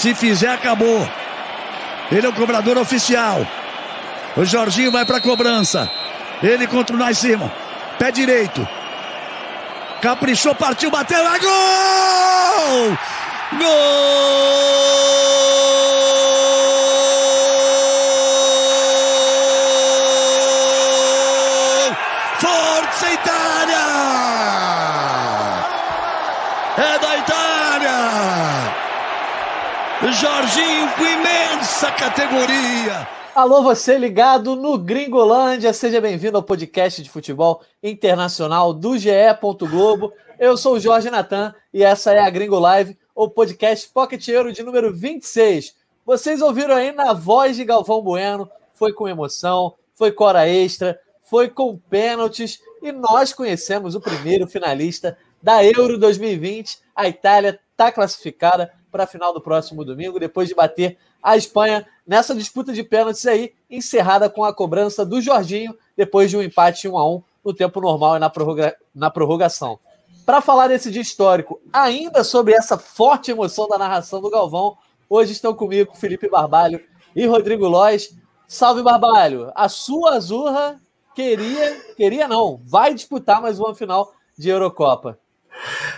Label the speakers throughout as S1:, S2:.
S1: Se fizer, acabou. Ele é o cobrador oficial. O Jorginho vai para a cobrança. Ele contra o Nascimento. Pé direito. Caprichou, partiu, bateu, é gol! Gol! Forza Itália! É da Itália! Jorginho com imensa categoria.
S2: Alô, você ligado no Gringolândia, seja bem-vindo ao podcast de futebol internacional do GE. Globo. Eu sou o Jorge Natan e essa é a Gringo Live, o podcast Pocket Euro de número 26. Vocês ouviram aí na voz de Galvão Bueno, foi com emoção, foi com hora extra, foi com pênaltis e nós conhecemos o primeiro finalista da Euro 2020. A Itália está classificada para a final do próximo domingo, depois de bater a Espanha nessa disputa de pênaltis aí, encerrada com a cobrança do Jorginho, depois de um empate 1 a 1 no tempo normal e na, prorroga na prorrogação. Para falar desse dia histórico, ainda sobre essa forte emoção da narração do Galvão, hoje estão comigo Felipe Barbalho e Rodrigo Lois. Salve Barbalho! A sua Azurra queria, queria não, vai disputar mais uma final de Eurocopa.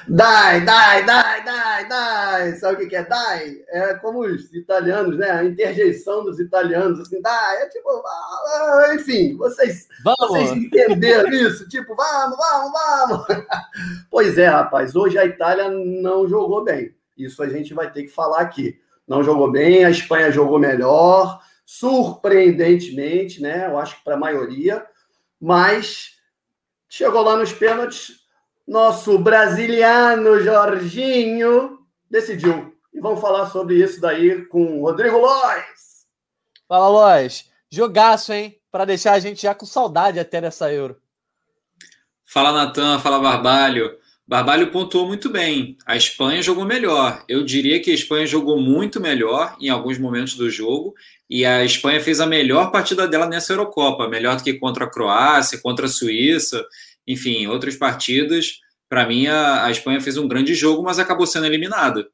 S3: Dai, dai, dai, dai, dai. Sabe o que é dai? É como os italianos, né? A interjeição dos italianos, assim, dai. É tipo, ah, enfim, vocês, vocês entenderam isso? Tipo, vamos, vamos, vamos. Pois é, rapaz, hoje a Itália não jogou bem. Isso a gente vai ter que falar aqui. Não jogou bem, a Espanha jogou melhor, surpreendentemente, né? Eu acho que para a maioria, mas chegou lá nos pênaltis, nosso brasiliano Jorginho decidiu. E vamos falar sobre isso daí com o Rodrigo Lois.
S2: Fala, Lois. Jogaço, hein? Para deixar a gente já com saudade até dessa Euro.
S4: Fala, Natan. Fala, Barbalho. Barbalho pontuou muito bem. A Espanha jogou melhor. Eu diria que a Espanha jogou muito melhor em alguns momentos do jogo. E a Espanha fez a melhor partida dela nessa Eurocopa. Melhor do que contra a Croácia, contra a Suíça enfim, outras partidas, para mim a, a, Espanha fez um grande jogo, mas acabou sendo eliminada.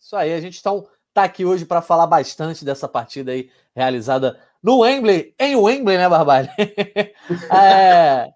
S2: Isso aí, a gente está tá aqui hoje para falar bastante dessa partida aí realizada no Wembley, em Wembley, né, Barbalho? é,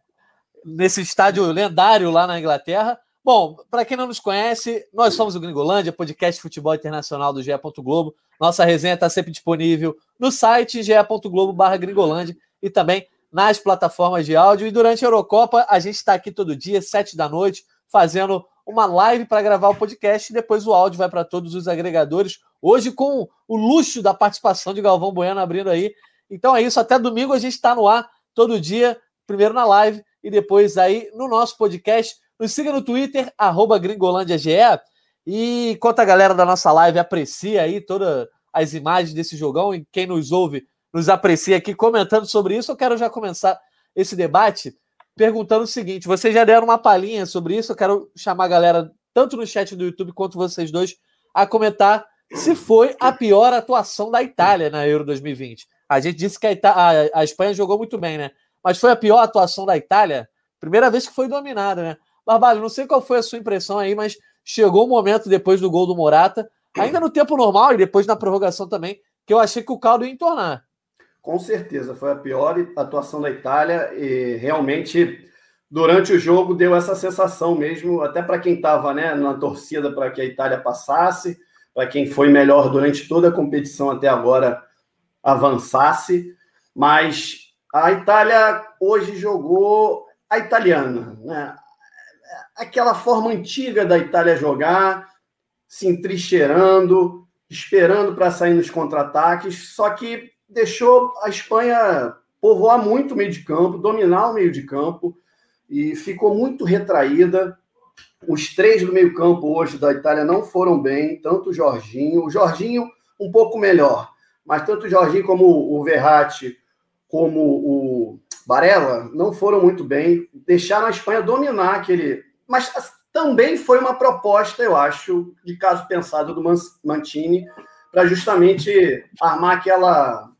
S2: nesse estádio lendário lá na Inglaterra. Bom, para quem não nos conhece, nós somos o Gringolândia, podcast de futebol internacional do GE. Globo. Nossa resenha está sempre disponível no site ge.globo/gringolândia e também nas plataformas de áudio. E durante a Eurocopa, a gente está aqui todo dia, sete da noite, fazendo uma live para gravar o podcast e depois o áudio vai para todos os agregadores. Hoje, com o luxo da participação de Galvão Bueno abrindo aí. Então é isso, até domingo a gente está no ar todo dia, primeiro na live e depois aí no nosso podcast. Nos siga no Twitter, arroba gringolândiage. E enquanto a galera da nossa live aprecia aí todas as imagens desse jogão e quem nos ouve nos aprecia aqui comentando sobre isso, eu quero já começar esse debate perguntando o seguinte: vocês já deram uma palhinha sobre isso, eu quero chamar a galera, tanto no chat do YouTube quanto vocês dois, a comentar se foi a pior atuação da Itália na Euro 2020. A gente disse que a, Ita a, a Espanha jogou muito bem, né? Mas foi a pior atuação da Itália? Primeira vez que foi dominada, né? Barbalho, não sei qual foi a sua impressão aí, mas chegou o um momento depois do gol do Morata, ainda no tempo normal e depois na prorrogação também, que eu achei que o caldo ia entornar.
S3: Com certeza, foi a pior atuação da Itália e realmente durante o jogo deu essa sensação mesmo, até para quem estava né, na torcida para que a Itália passasse, para quem foi melhor durante toda a competição até agora avançasse, mas a Itália hoje jogou a italiana, né? aquela forma antiga da Itália jogar, se entrincheirando, esperando para sair nos contra-ataques, só que deixou a Espanha povoar muito o meio de campo, dominar o meio de campo e ficou muito retraída. Os três do meio campo hoje da Itália não foram bem, tanto o Jorginho, o Jorginho um pouco melhor, mas tanto o Jorginho como o Verratti, como o Barella, não foram muito bem, deixaram a Espanha dominar aquele... Mas também foi uma proposta, eu acho, de caso pensado do Mantini, para justamente armar aquela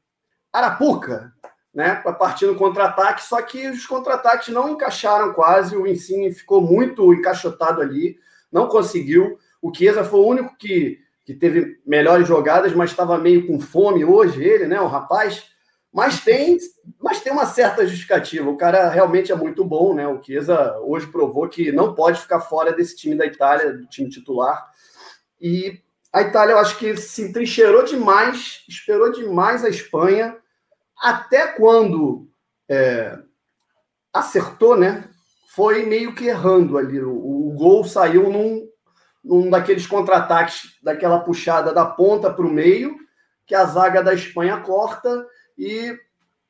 S3: Arapuca, né, no contra-ataque, só que os contra-ataques não encaixaram quase, o Insigne ficou muito encaixotado ali, não conseguiu. O Chiesa foi o único que, que teve melhores jogadas, mas estava meio com fome hoje, ele, né? O rapaz. Mas tem, mas tem uma certa justificativa. O cara realmente é muito bom, né? O Chiesa hoje provou que não pode ficar fora desse time da Itália, do time titular. E a Itália, eu acho que se entrincheirou demais, esperou demais a Espanha, até quando é, acertou, né? Foi meio que errando ali. O, o gol saiu num, num daqueles contra-ataques, daquela puxada da ponta para o meio, que a zaga da Espanha corta e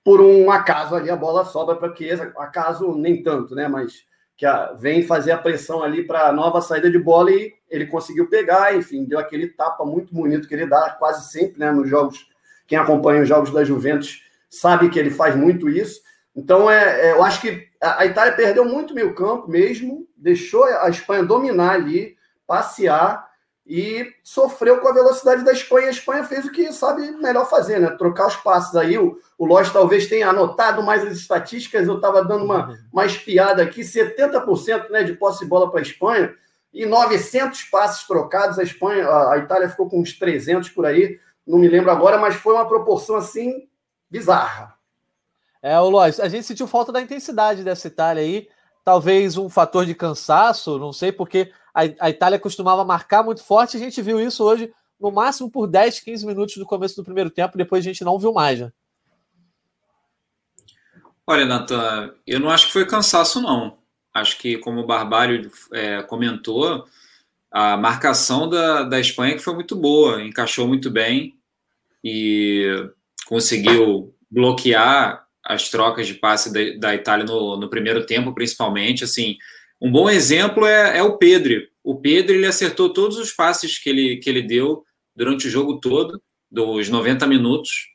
S3: por um acaso ali a bola sobra para Chiesa, acaso nem tanto, né? Mas que a, vem fazer a pressão ali para a nova saída de bola e ele conseguiu pegar, enfim, deu aquele tapa muito bonito que ele dá quase sempre, né? Nos jogos, quem acompanha os jogos da Juventus sabe que ele faz muito isso. Então, é, é eu acho que a, a Itália perdeu muito meio campo mesmo, deixou a Espanha dominar ali, passear e sofreu com a velocidade da Espanha. A Espanha fez o que sabe melhor fazer, né? Trocar os passos aí. O, o Lodge talvez tenha anotado mais as estatísticas. Eu estava dando uma, uma espiada aqui: 70% né, de posse de bola para a Espanha e 900 passes trocados. A Espanha, a, Itália ficou com uns 300 por aí. Não me lembro agora, mas foi uma proporção assim bizarra.
S2: É, o Lois, a gente sentiu falta da intensidade dessa Itália aí. Talvez um fator de cansaço, não sei, porque a, a Itália costumava marcar muito forte. A gente viu isso hoje, no máximo por 10, 15 minutos no começo do primeiro tempo, depois a gente não viu mais. Né?
S4: Olha, Natan, eu não acho que foi cansaço, não. Acho que, como o Barbário é, comentou, a marcação da, da Espanha que foi muito boa, encaixou muito bem e conseguiu bloquear as trocas de passe da, da Itália no, no, primeiro tempo, principalmente. Assim, um bom exemplo é, é, o Pedro. O Pedro ele acertou todos os passes que ele, que ele deu durante o jogo todo, dos 90 minutos,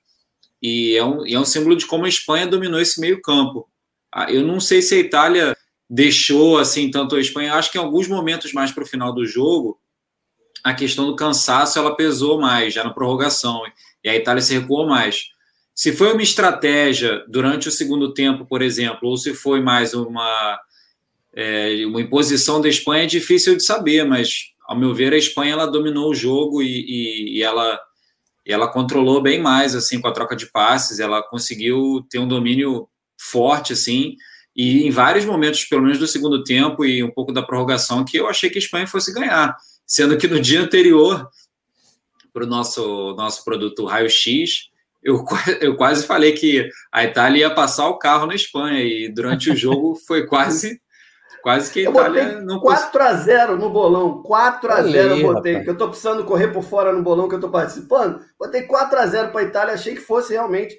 S4: e é um, e é um símbolo de como a Espanha dominou esse meio-campo. Ah, eu não sei se a Itália deixou assim tanto a Espanha, acho que em alguns momentos mais para o final do jogo, a questão do cansaço ela pesou mais, já na prorrogação, e a Itália se recuou mais. Se foi uma estratégia durante o segundo tempo, por exemplo, ou se foi mais uma, é, uma imposição da Espanha, é difícil de saber, mas, ao meu ver, a Espanha ela dominou o jogo e, e, e ela, e ela controlou bem mais assim com a troca de passes, ela conseguiu ter um domínio forte assim, e em vários momentos, pelo menos do segundo tempo e um pouco da prorrogação, que eu achei que a Espanha fosse ganhar, sendo que no dia anterior para o nosso, nosso produto raio-x, eu, eu quase falei que a Itália ia passar o carro na Espanha e durante o jogo foi quase quase que a Itália
S3: não 4 a 0 no bolão, 4 a 0 eu botei, rapaz. que eu estou precisando correr por fora no bolão que eu estou participando. Botei 4 a 0 para a Itália, achei que fosse realmente,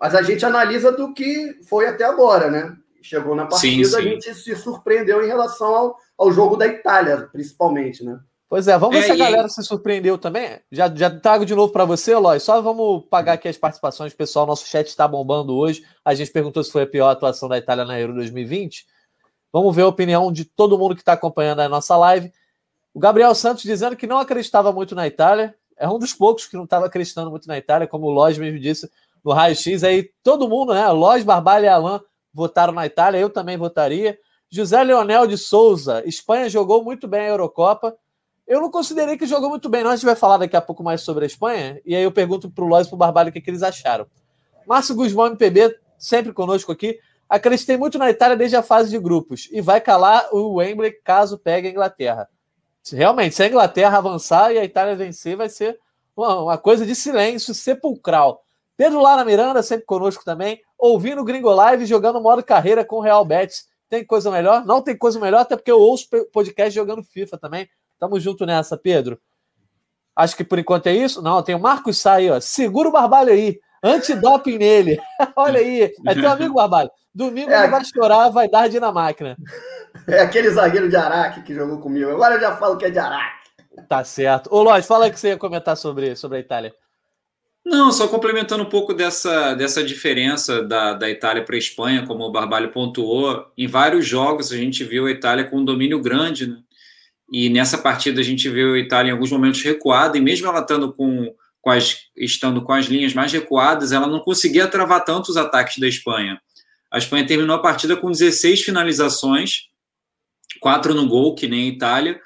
S3: mas a gente analisa do que foi até agora, né? Chegou na partida, sim, sim. a gente se surpreendeu em relação ao, ao jogo da Itália, principalmente, né?
S2: Pois é, vamos ver é, se a galera e... se surpreendeu também. Já, já trago de novo para você, Eloy. Só vamos pagar aqui as participações, pessoal. Nosso chat está bombando hoje. A gente perguntou se foi a pior atuação da Itália na Euro 2020. Vamos ver a opinião de todo mundo que está acompanhando a nossa live. O Gabriel Santos dizendo que não acreditava muito na Itália. É um dos poucos que não estava acreditando muito na Itália, como o Lodge mesmo disse no Raio X. Aí todo mundo, né? Lodge, Barbalha e Alain votaram na Itália. Eu também votaria. José Leonel de Souza. Espanha jogou muito bem a Eurocopa eu não considerei que jogou muito bem. Não, a gente vai falar daqui a pouco mais sobre a Espanha. E aí eu pergunto para o Lois e para o Barbalho o que, que, eles acharam. Márcio Guzmão, MPB, sempre conosco aqui. Acreditei muito na Itália desde a fase de grupos. E vai calar o Wembley caso pegue a Inglaterra. Realmente, se a Inglaterra avançar e a Itália vencer, vai ser uma coisa de silêncio sepulcral. Pedro Lara Miranda, sempre conosco também. Ouvindo o Gringo Live, jogando modo carreira com o Real Betis. Tem coisa melhor? Não tem coisa melhor, até porque eu ouço podcast jogando FIFA também. Tamo junto nessa, Pedro. Acho que por enquanto é isso. Não, tem o Marcos Sá aí, ó. Segura o Barbalho aí. Antidoping nele. Olha aí. É teu amigo Barbalho. Domingo é, ele vai chorar, vai dar de na máquina.
S3: É aquele zagueiro de Araque que jogou comigo. Agora eu já falo que é de Araque.
S2: Tá certo. Ô, Lóis, fala que você ia comentar sobre, sobre a Itália.
S4: Não, só complementando um pouco dessa, dessa diferença da, da Itália para a Espanha, como o Barbalho pontuou, em vários jogos a gente viu a Itália com um domínio grande, né? E nessa partida a gente viu a Itália em alguns momentos recuada, e mesmo ela estando com, com as, estando com as linhas mais recuadas, ela não conseguia travar tanto os ataques da Espanha. A Espanha terminou a partida com 16 finalizações, quatro no gol, que nem a Itália,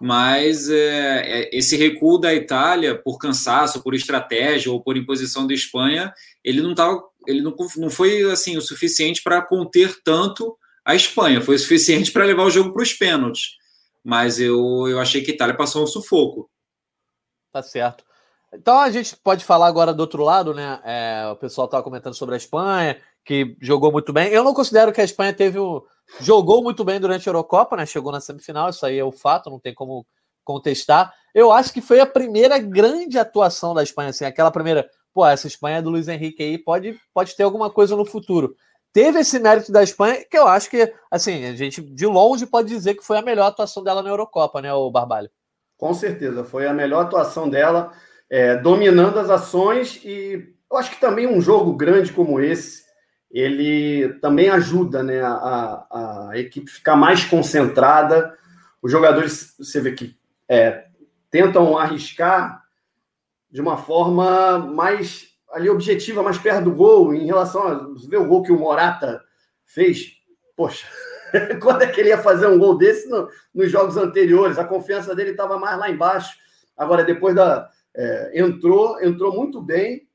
S4: mas é, é, esse recuo da Itália por cansaço, por estratégia ou por imposição da Espanha, ele não tava, ele não, não foi assim o suficiente para conter tanto a Espanha, foi o suficiente para levar o jogo para os pênaltis. Mas eu, eu achei que a Itália passou um sufoco.
S2: Tá certo. Então a gente pode falar agora do outro lado, né? É, o pessoal estava comentando sobre a Espanha, que jogou muito bem. Eu não considero que a Espanha teve o, jogou muito bem durante a Eurocopa, né? Chegou na semifinal, isso aí é o fato, não tem como contestar. Eu acho que foi a primeira grande atuação da Espanha, assim, aquela primeira, pô, essa Espanha do Luiz Henrique aí pode, pode ter alguma coisa no futuro. Teve esse mérito da Espanha, que eu acho que, assim, a gente de longe pode dizer que foi a melhor atuação dela na Eurocopa, né, o Barbalho?
S3: Com certeza, foi a melhor atuação dela, é, dominando as ações e eu acho que também um jogo grande como esse, ele também ajuda né, a, a equipe ficar mais concentrada. Os jogadores, você vê que é, tentam arriscar de uma forma mais ali objetiva, mais perto do gol, em relação a você vê o gol que o Morata fez. Poxa, quando é que ele ia fazer um gol desse no, nos jogos anteriores? A confiança dele estava mais lá embaixo. Agora, depois da. É, entrou, entrou muito bem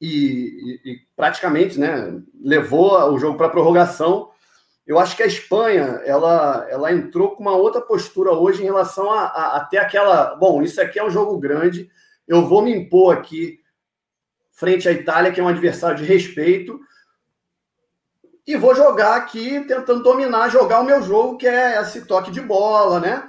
S3: e, e, praticamente né, levou o jogo para prorrogação. Eu acho que a Espanha ela, ela entrou com uma outra postura hoje em relação a, a, até aquela. Bom, isso aqui é um jogo grande, eu vou me impor aqui frente à Itália, que é um adversário de respeito, e vou jogar aqui tentando dominar, jogar o meu jogo, que é esse toque de bola, né?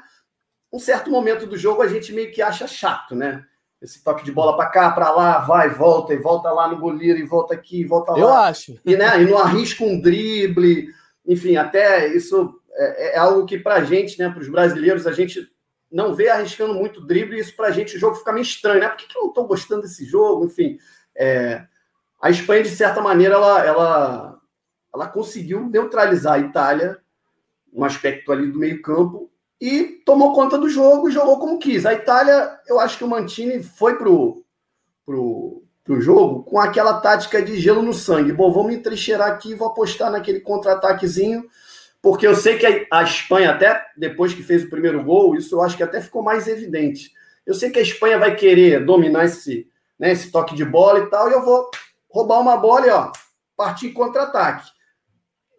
S3: Um certo momento do jogo a gente meio que acha chato, né? Esse toque de bola para cá, para lá, vai, volta, e volta lá no goleiro, e volta aqui, e volta lá.
S2: Eu acho.
S3: E, né, e não arrisca um drible, enfim, até isso é, é algo que para a gente, né, para os brasileiros, a gente não vê arriscando muito drible, e isso para a gente o jogo fica meio estranho, né? Por que, que eu não estou gostando desse jogo? Enfim, é, a Espanha, de certa maneira, ela, ela, ela conseguiu neutralizar a Itália, um aspecto ali do meio campo, e tomou conta do jogo e jogou como quis. A Itália, eu acho que o Mantini foi pro, pro, pro jogo com aquela tática de gelo no sangue. Bom, vou me entrincheirar aqui, vou apostar naquele contra-ataquezinho, porque eu sei que a, Espanha, até depois que fez o primeiro gol, isso eu acho que até ficou mais evidente. Eu sei que a Espanha vai querer dominar esse, né, esse toque de bola e tal, e eu vou roubar uma bola e ó, partir contra-ataque.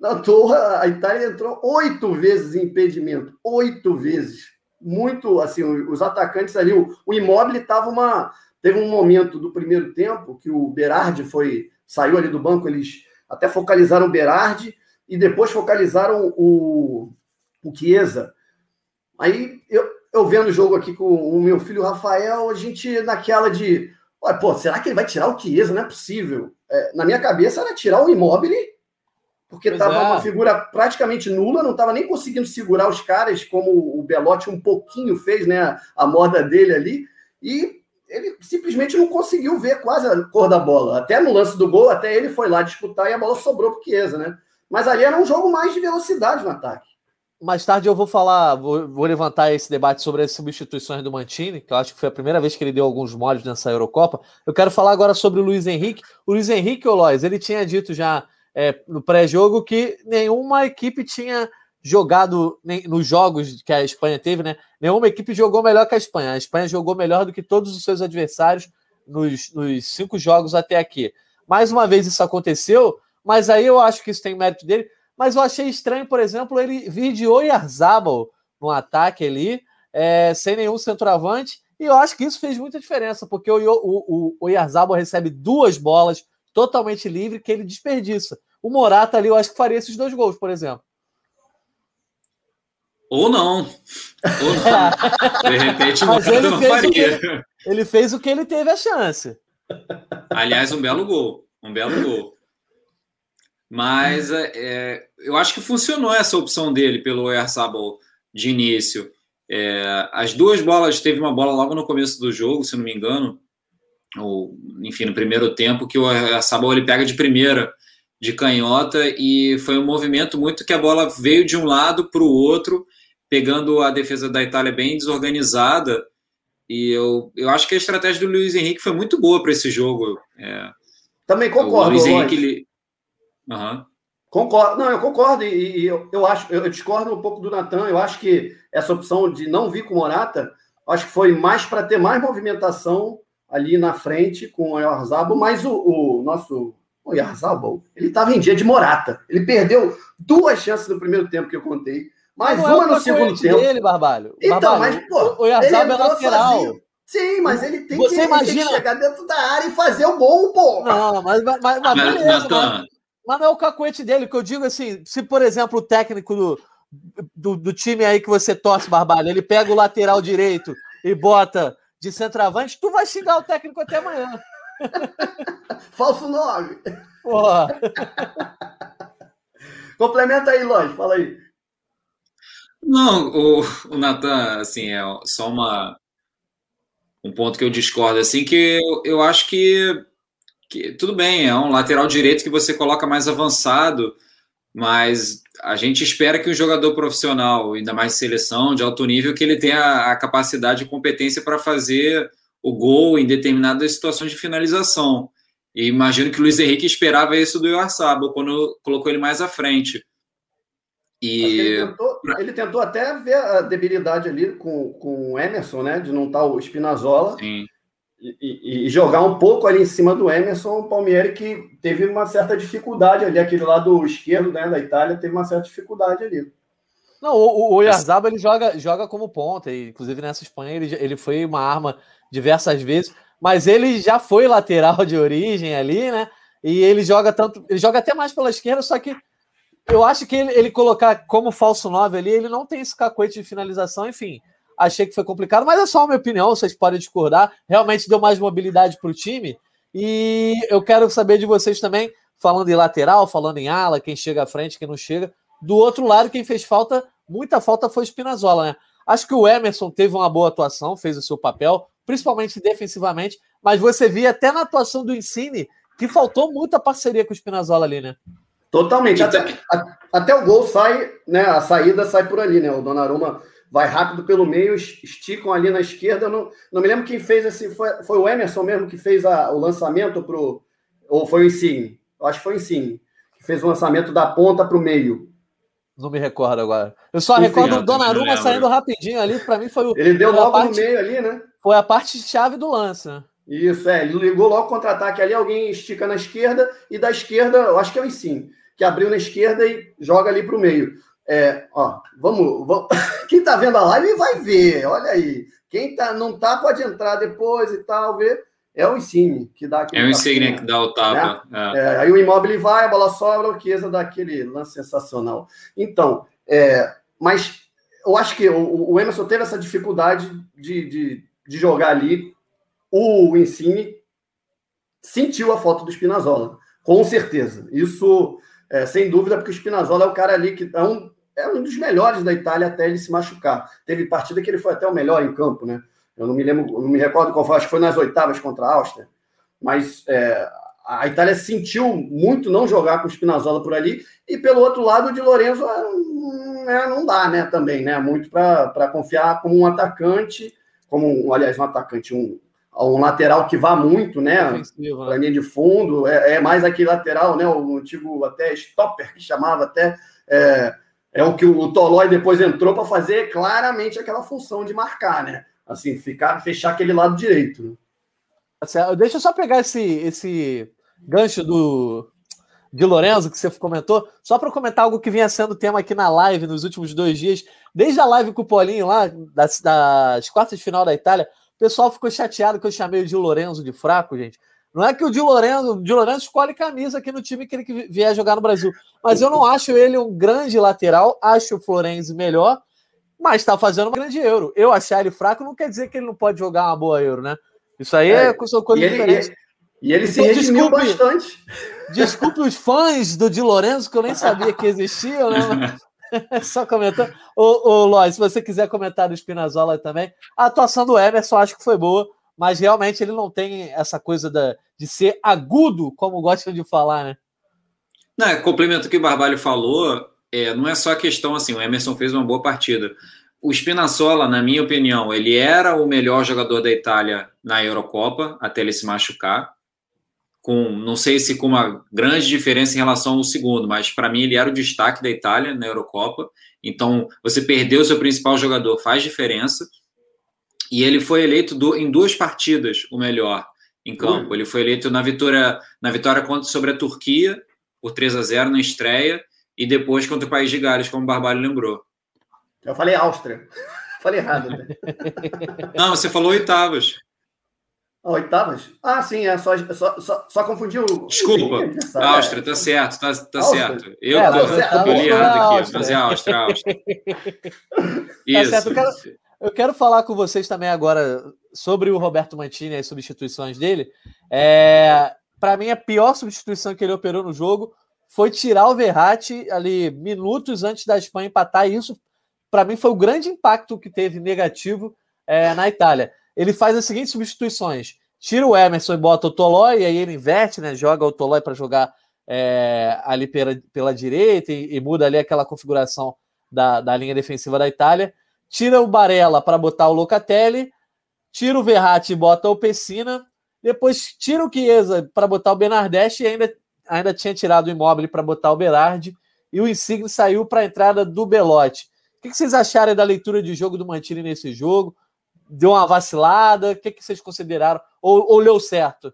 S3: Na toa, a Itália entrou oito vezes em impedimento. Oito vezes. Muito, assim, os atacantes ali, o, o Immobile estava uma... Teve um momento do primeiro tempo que o Berardi foi... Saiu ali do banco, eles até focalizaram o Berardi e depois focalizaram o, o Chiesa. Aí, eu, eu vendo o jogo aqui com o meu filho Rafael, a gente naquela de... Pô, será que ele vai tirar o Chiesa? Não é possível. É, na minha cabeça era tirar o Immobile porque estava é. uma figura praticamente nula, não estava nem conseguindo segurar os caras, como o Belotti um pouquinho fez, né? A moda dele ali, e ele simplesmente não conseguiu ver quase a cor da bola. Até no lance do gol, até ele foi lá disputar e a bola sobrou para o Chiesa, né? Mas ali era um jogo mais de velocidade no ataque.
S2: Mais tarde eu vou falar, vou, vou, levantar esse debate sobre as substituições do Mantini, que eu acho que foi a primeira vez que ele deu alguns moles nessa Eurocopa. Eu quero falar agora sobre o Luiz Henrique. O Luiz Henrique, ô Lois, ele tinha dito já é, no pré-jogo que nenhuma equipe tinha jogado nem, nos jogos que a Espanha teve, né? Nenhuma equipe jogou melhor que a Espanha. A Espanha jogou melhor do que todos os seus adversários nos, nos cinco jogos até aqui. Mais uma vez isso aconteceu, mas aí eu acho que isso tem mérito dele. Mas eu achei estranho, por exemplo, ele vir de Oyarzabal no ataque ali, é, sem nenhum centroavante, e eu acho que isso fez muita diferença, porque o, o, recebe duas bolas totalmente livre que ele desperdiça. O Morata ali, eu acho que faria esses dois gols, por exemplo.
S4: Ou não. Ou não. De repente, o
S2: Morata não faria. Ele, ele, fez o que ele teve a chance.
S4: Aliás, um belo gol. Um belo gol. Mas é, é eu acho que funcionou essa opção dele pelo Ersabal de início. É, as duas bolas, teve uma bola logo no começo do jogo, se não me engano, ou enfim, no primeiro tempo, que o Ersabal ele pega de primeira de canhota e foi um movimento muito que a bola veio de um lado para o outro, pegando a defesa da Itália bem desorganizada. E eu, eu acho que a estratégia do Luiz Henrique foi muito boa para esse jogo. É,
S3: Também concordo. O
S4: Luiz Henrique. Ele... Uhum.
S3: Concordo, não, eu concordo, e, e eu, eu, acho, eu discordo um pouco do Natan, eu acho que essa opção de não vir com o Morata, acho que foi mais para ter mais movimentação ali na frente com o Yarzabo, mas o, o nosso o Yarzabo, ele estava em dia de Morata, ele perdeu duas chances no primeiro tempo que eu contei, mais uma é no segundo tempo.
S2: Dele, Barbalho.
S3: Então,
S2: Barbalho,
S3: mas, pô,
S2: o Yarzabo é lateral. Sozinho.
S3: Sim, mas ele tem,
S2: Você
S3: que,
S2: imagina...
S3: ele tem que chegar dentro da área e fazer o gol, pô.
S2: Não, mas, mas, mas, mas beleza, mas, mas não é o cacuete dele, que eu digo assim, se, por exemplo, o técnico do, do, do, time aí que você torce, Barbalho, ele pega o lateral direito e bota de centroavante, tu vai xingar o técnico até amanhã.
S3: Falso nome.
S2: Porra.
S3: Complementa aí, Lógico, fala aí.
S4: Não, o, o Natan, assim, é só uma, um ponto que eu discordo, assim, que eu, eu acho que que tudo bem, é um lateral direito que você coloca mais avançado, mas a gente espera que o jogador profissional, ainda mais seleção de alto nível, que ele tenha a capacidade e competência para fazer o gol em determinadas situações de finalização. E imagino que o Luiz Henrique esperava isso do Iorçabo quando colocou ele mais à frente.
S3: E ele tentou, ele tentou, até ver a debilidade ali com, com o Emerson, né? De não estar o Spinazzola. Sim e, e, jogar um pouco ali em cima do Emerson, o Palmieri que teve uma certa dificuldade ali, aquele lado esquerdo né, da Itália teve uma certa dificuldade ali.
S2: Não, o, o Yarzaba ele joga, joga como ponta, e, inclusive nessa Espanha ele, ele foi uma arma diversas vezes, mas ele já foi lateral de origem ali, né? E ele joga tanto, ele joga até mais pela esquerda, só que eu acho que ele, ele colocar como falso 9 ali, ele não tem esse cacoete de finalização, enfim achei que foi complicado, mas é só a minha opinião, vocês podem discordar. Realmente deu mais mobilidade para o time. E eu quero saber de vocês também, falando em lateral, falando em ala, quem chega à frente, quem não chega. Do outro lado, quem fez falta, muita falta foi o Spinazzola, né? Acho que o Emerson teve uma boa atuação, fez o seu papel, principalmente defensivamente, mas você via até na atuação do Insigne que faltou muita parceria com o Spinazzola ali, né?
S3: Totalmente. Até, até o gol sai, né? A saída sai por ali, né? O Donnarumma vai rápido pelo meio, esticam ali na esquerda. Eu não, não me lembro quem fez esse. Foi, foi o Emerson mesmo que fez a, o lançamento para Ou foi o Insigne? Eu acho que foi o Insigne, que fez o lançamento da ponta para o meio.
S2: Não me recordo agora. Eu só Enfim, recordo o Donnarumma saindo rapidinho ali. Para mim foi o.
S3: Ele deu logo parte, no meio ali, né?
S2: Foi a parte chave do lance. Né?
S3: Isso, é. Ele ligou logo contra-ataque ali. Alguém estica na esquerda e da esquerda, eu acho que é o Insigne, que abriu na esquerda e joga ali para o meio. É, ó, vamos, vamos. Quem tá vendo a live vai ver, olha aí. Quem tá, não tá pode entrar depois e tal, ver. É o Insigne que dá
S4: aquele. É o Insigne que dá o tapa.
S3: Né? É. É, aí o imóvel vai, a bola sobra, o Chiesa dá aquele lance sensacional. Então, é, mas eu acho que o, o Emerson teve essa dificuldade de, de, de jogar ali. O Insigne sentiu a falta do Spinazzola, com certeza. Isso, é, sem dúvida, porque o Spinazzola é o cara ali que é um é um dos melhores da Itália até ele se machucar. Teve partida que ele foi até o melhor em campo, né? Eu não me lembro, não me recordo qual foi, acho que foi nas oitavas contra a Áustria. Mas é, a Itália sentiu muito não jogar com o Spinazzola por ali, e pelo outro lado, de Lorenzo é, é não dá, né? Também, né? Muito para confiar como um atacante, como, um, aliás, um atacante, um, um lateral que vá muito, né? Para né? linha de fundo, é, é, mais aquele lateral, né? O antigo até stopper que chamava até. É, é o que o Tolói depois entrou para fazer claramente aquela função de marcar, né? Assim, ficar, fechar aquele lado direito. Né?
S2: Tá Deixa eu só pegar esse, esse gancho do de Lorenzo que você comentou, só para comentar algo que vinha sendo tema aqui na live nos últimos dois dias, desde a live com o Paulinho lá, das, das quartas de final da Itália, o pessoal ficou chateado que eu chamei o de Lorenzo de fraco, gente. Não é que o Di Lorenzo, o Di Lorenzo escolhe camisa aqui no time que ele vier jogar no Brasil. Mas eu não acho ele um grande lateral, acho o Florenzi melhor, mas está fazendo uma grande euro. Eu achar ele fraco não quer dizer que ele não pode jogar uma boa euro, né? Isso aí é, é coisa diferente.
S3: E, e ele se então, redimiu desculpe, bastante.
S2: Desculpe os fãs do Di Lorenzo, que eu nem sabia que existiam, né? Só comentando. Ô, ô Lois, se você quiser comentar do Spinazzola também, a atuação do Emerson acho que foi boa mas realmente ele não tem essa coisa da, de ser agudo, como gostam de falar, né?
S4: Não, é, complemento o que o Barbalho falou, é, não é só a questão assim, o Emerson fez uma boa partida. O Spinazzola, na minha opinião, ele era o melhor jogador da Itália na Eurocopa, até ele se machucar. Com, não sei se com uma grande diferença em relação ao segundo, mas para mim ele era o destaque da Itália na Eurocopa. Então, você perdeu seu principal jogador faz diferença. E ele foi eleito do, em duas partidas o melhor em campo. Uhum. Ele foi eleito na vitória, na vitória contra, sobre a Turquia, por 3 a 0 na estreia, e depois contra o País de Gales, como o Barbalho lembrou.
S3: Eu falei Áustria. falei errado. Né?
S4: Não, você falou oitavas.
S3: Oitavas? Ah, sim, é só, só, só, só confundiu.
S4: Desculpa, sim, Áustria, tá certo, tá, tá certo. Eu, é, tô, li errado aqui, mas é Áustria, Áustria.
S2: Isso. Tá certo, eu quero, eu quero falar com vocês também agora sobre o Roberto Mantini e as substituições dele. É, Para mim, a pior substituição que ele operou no jogo foi tirar o Verratti ali minutos antes da Espanha empatar. E isso, para mim, foi o grande impacto que teve negativo é, na Itália ele faz as seguintes substituições: tira o Emerson e bota o Tolói, e aí ele inverte, né? Joga o Tolói para jogar é, ali pela, pela direita e, e, muda ali aquela configuração da, da linha defensiva da Itália. Tira o Barella para botar o Locatelli, tira o Verratti e bota o Pessina, depois tira o Chiesa para botar o Bernardeschi e ainda, ainda tinha tirado o Immobile para botar o Berardi e o Insigne saiu para a entrada do Belotti. O que vocês acharam da leitura de jogo do Mantini nesse jogo? Deu uma vacilada? O que, que vocês consideraram? Ou, ou leu certo?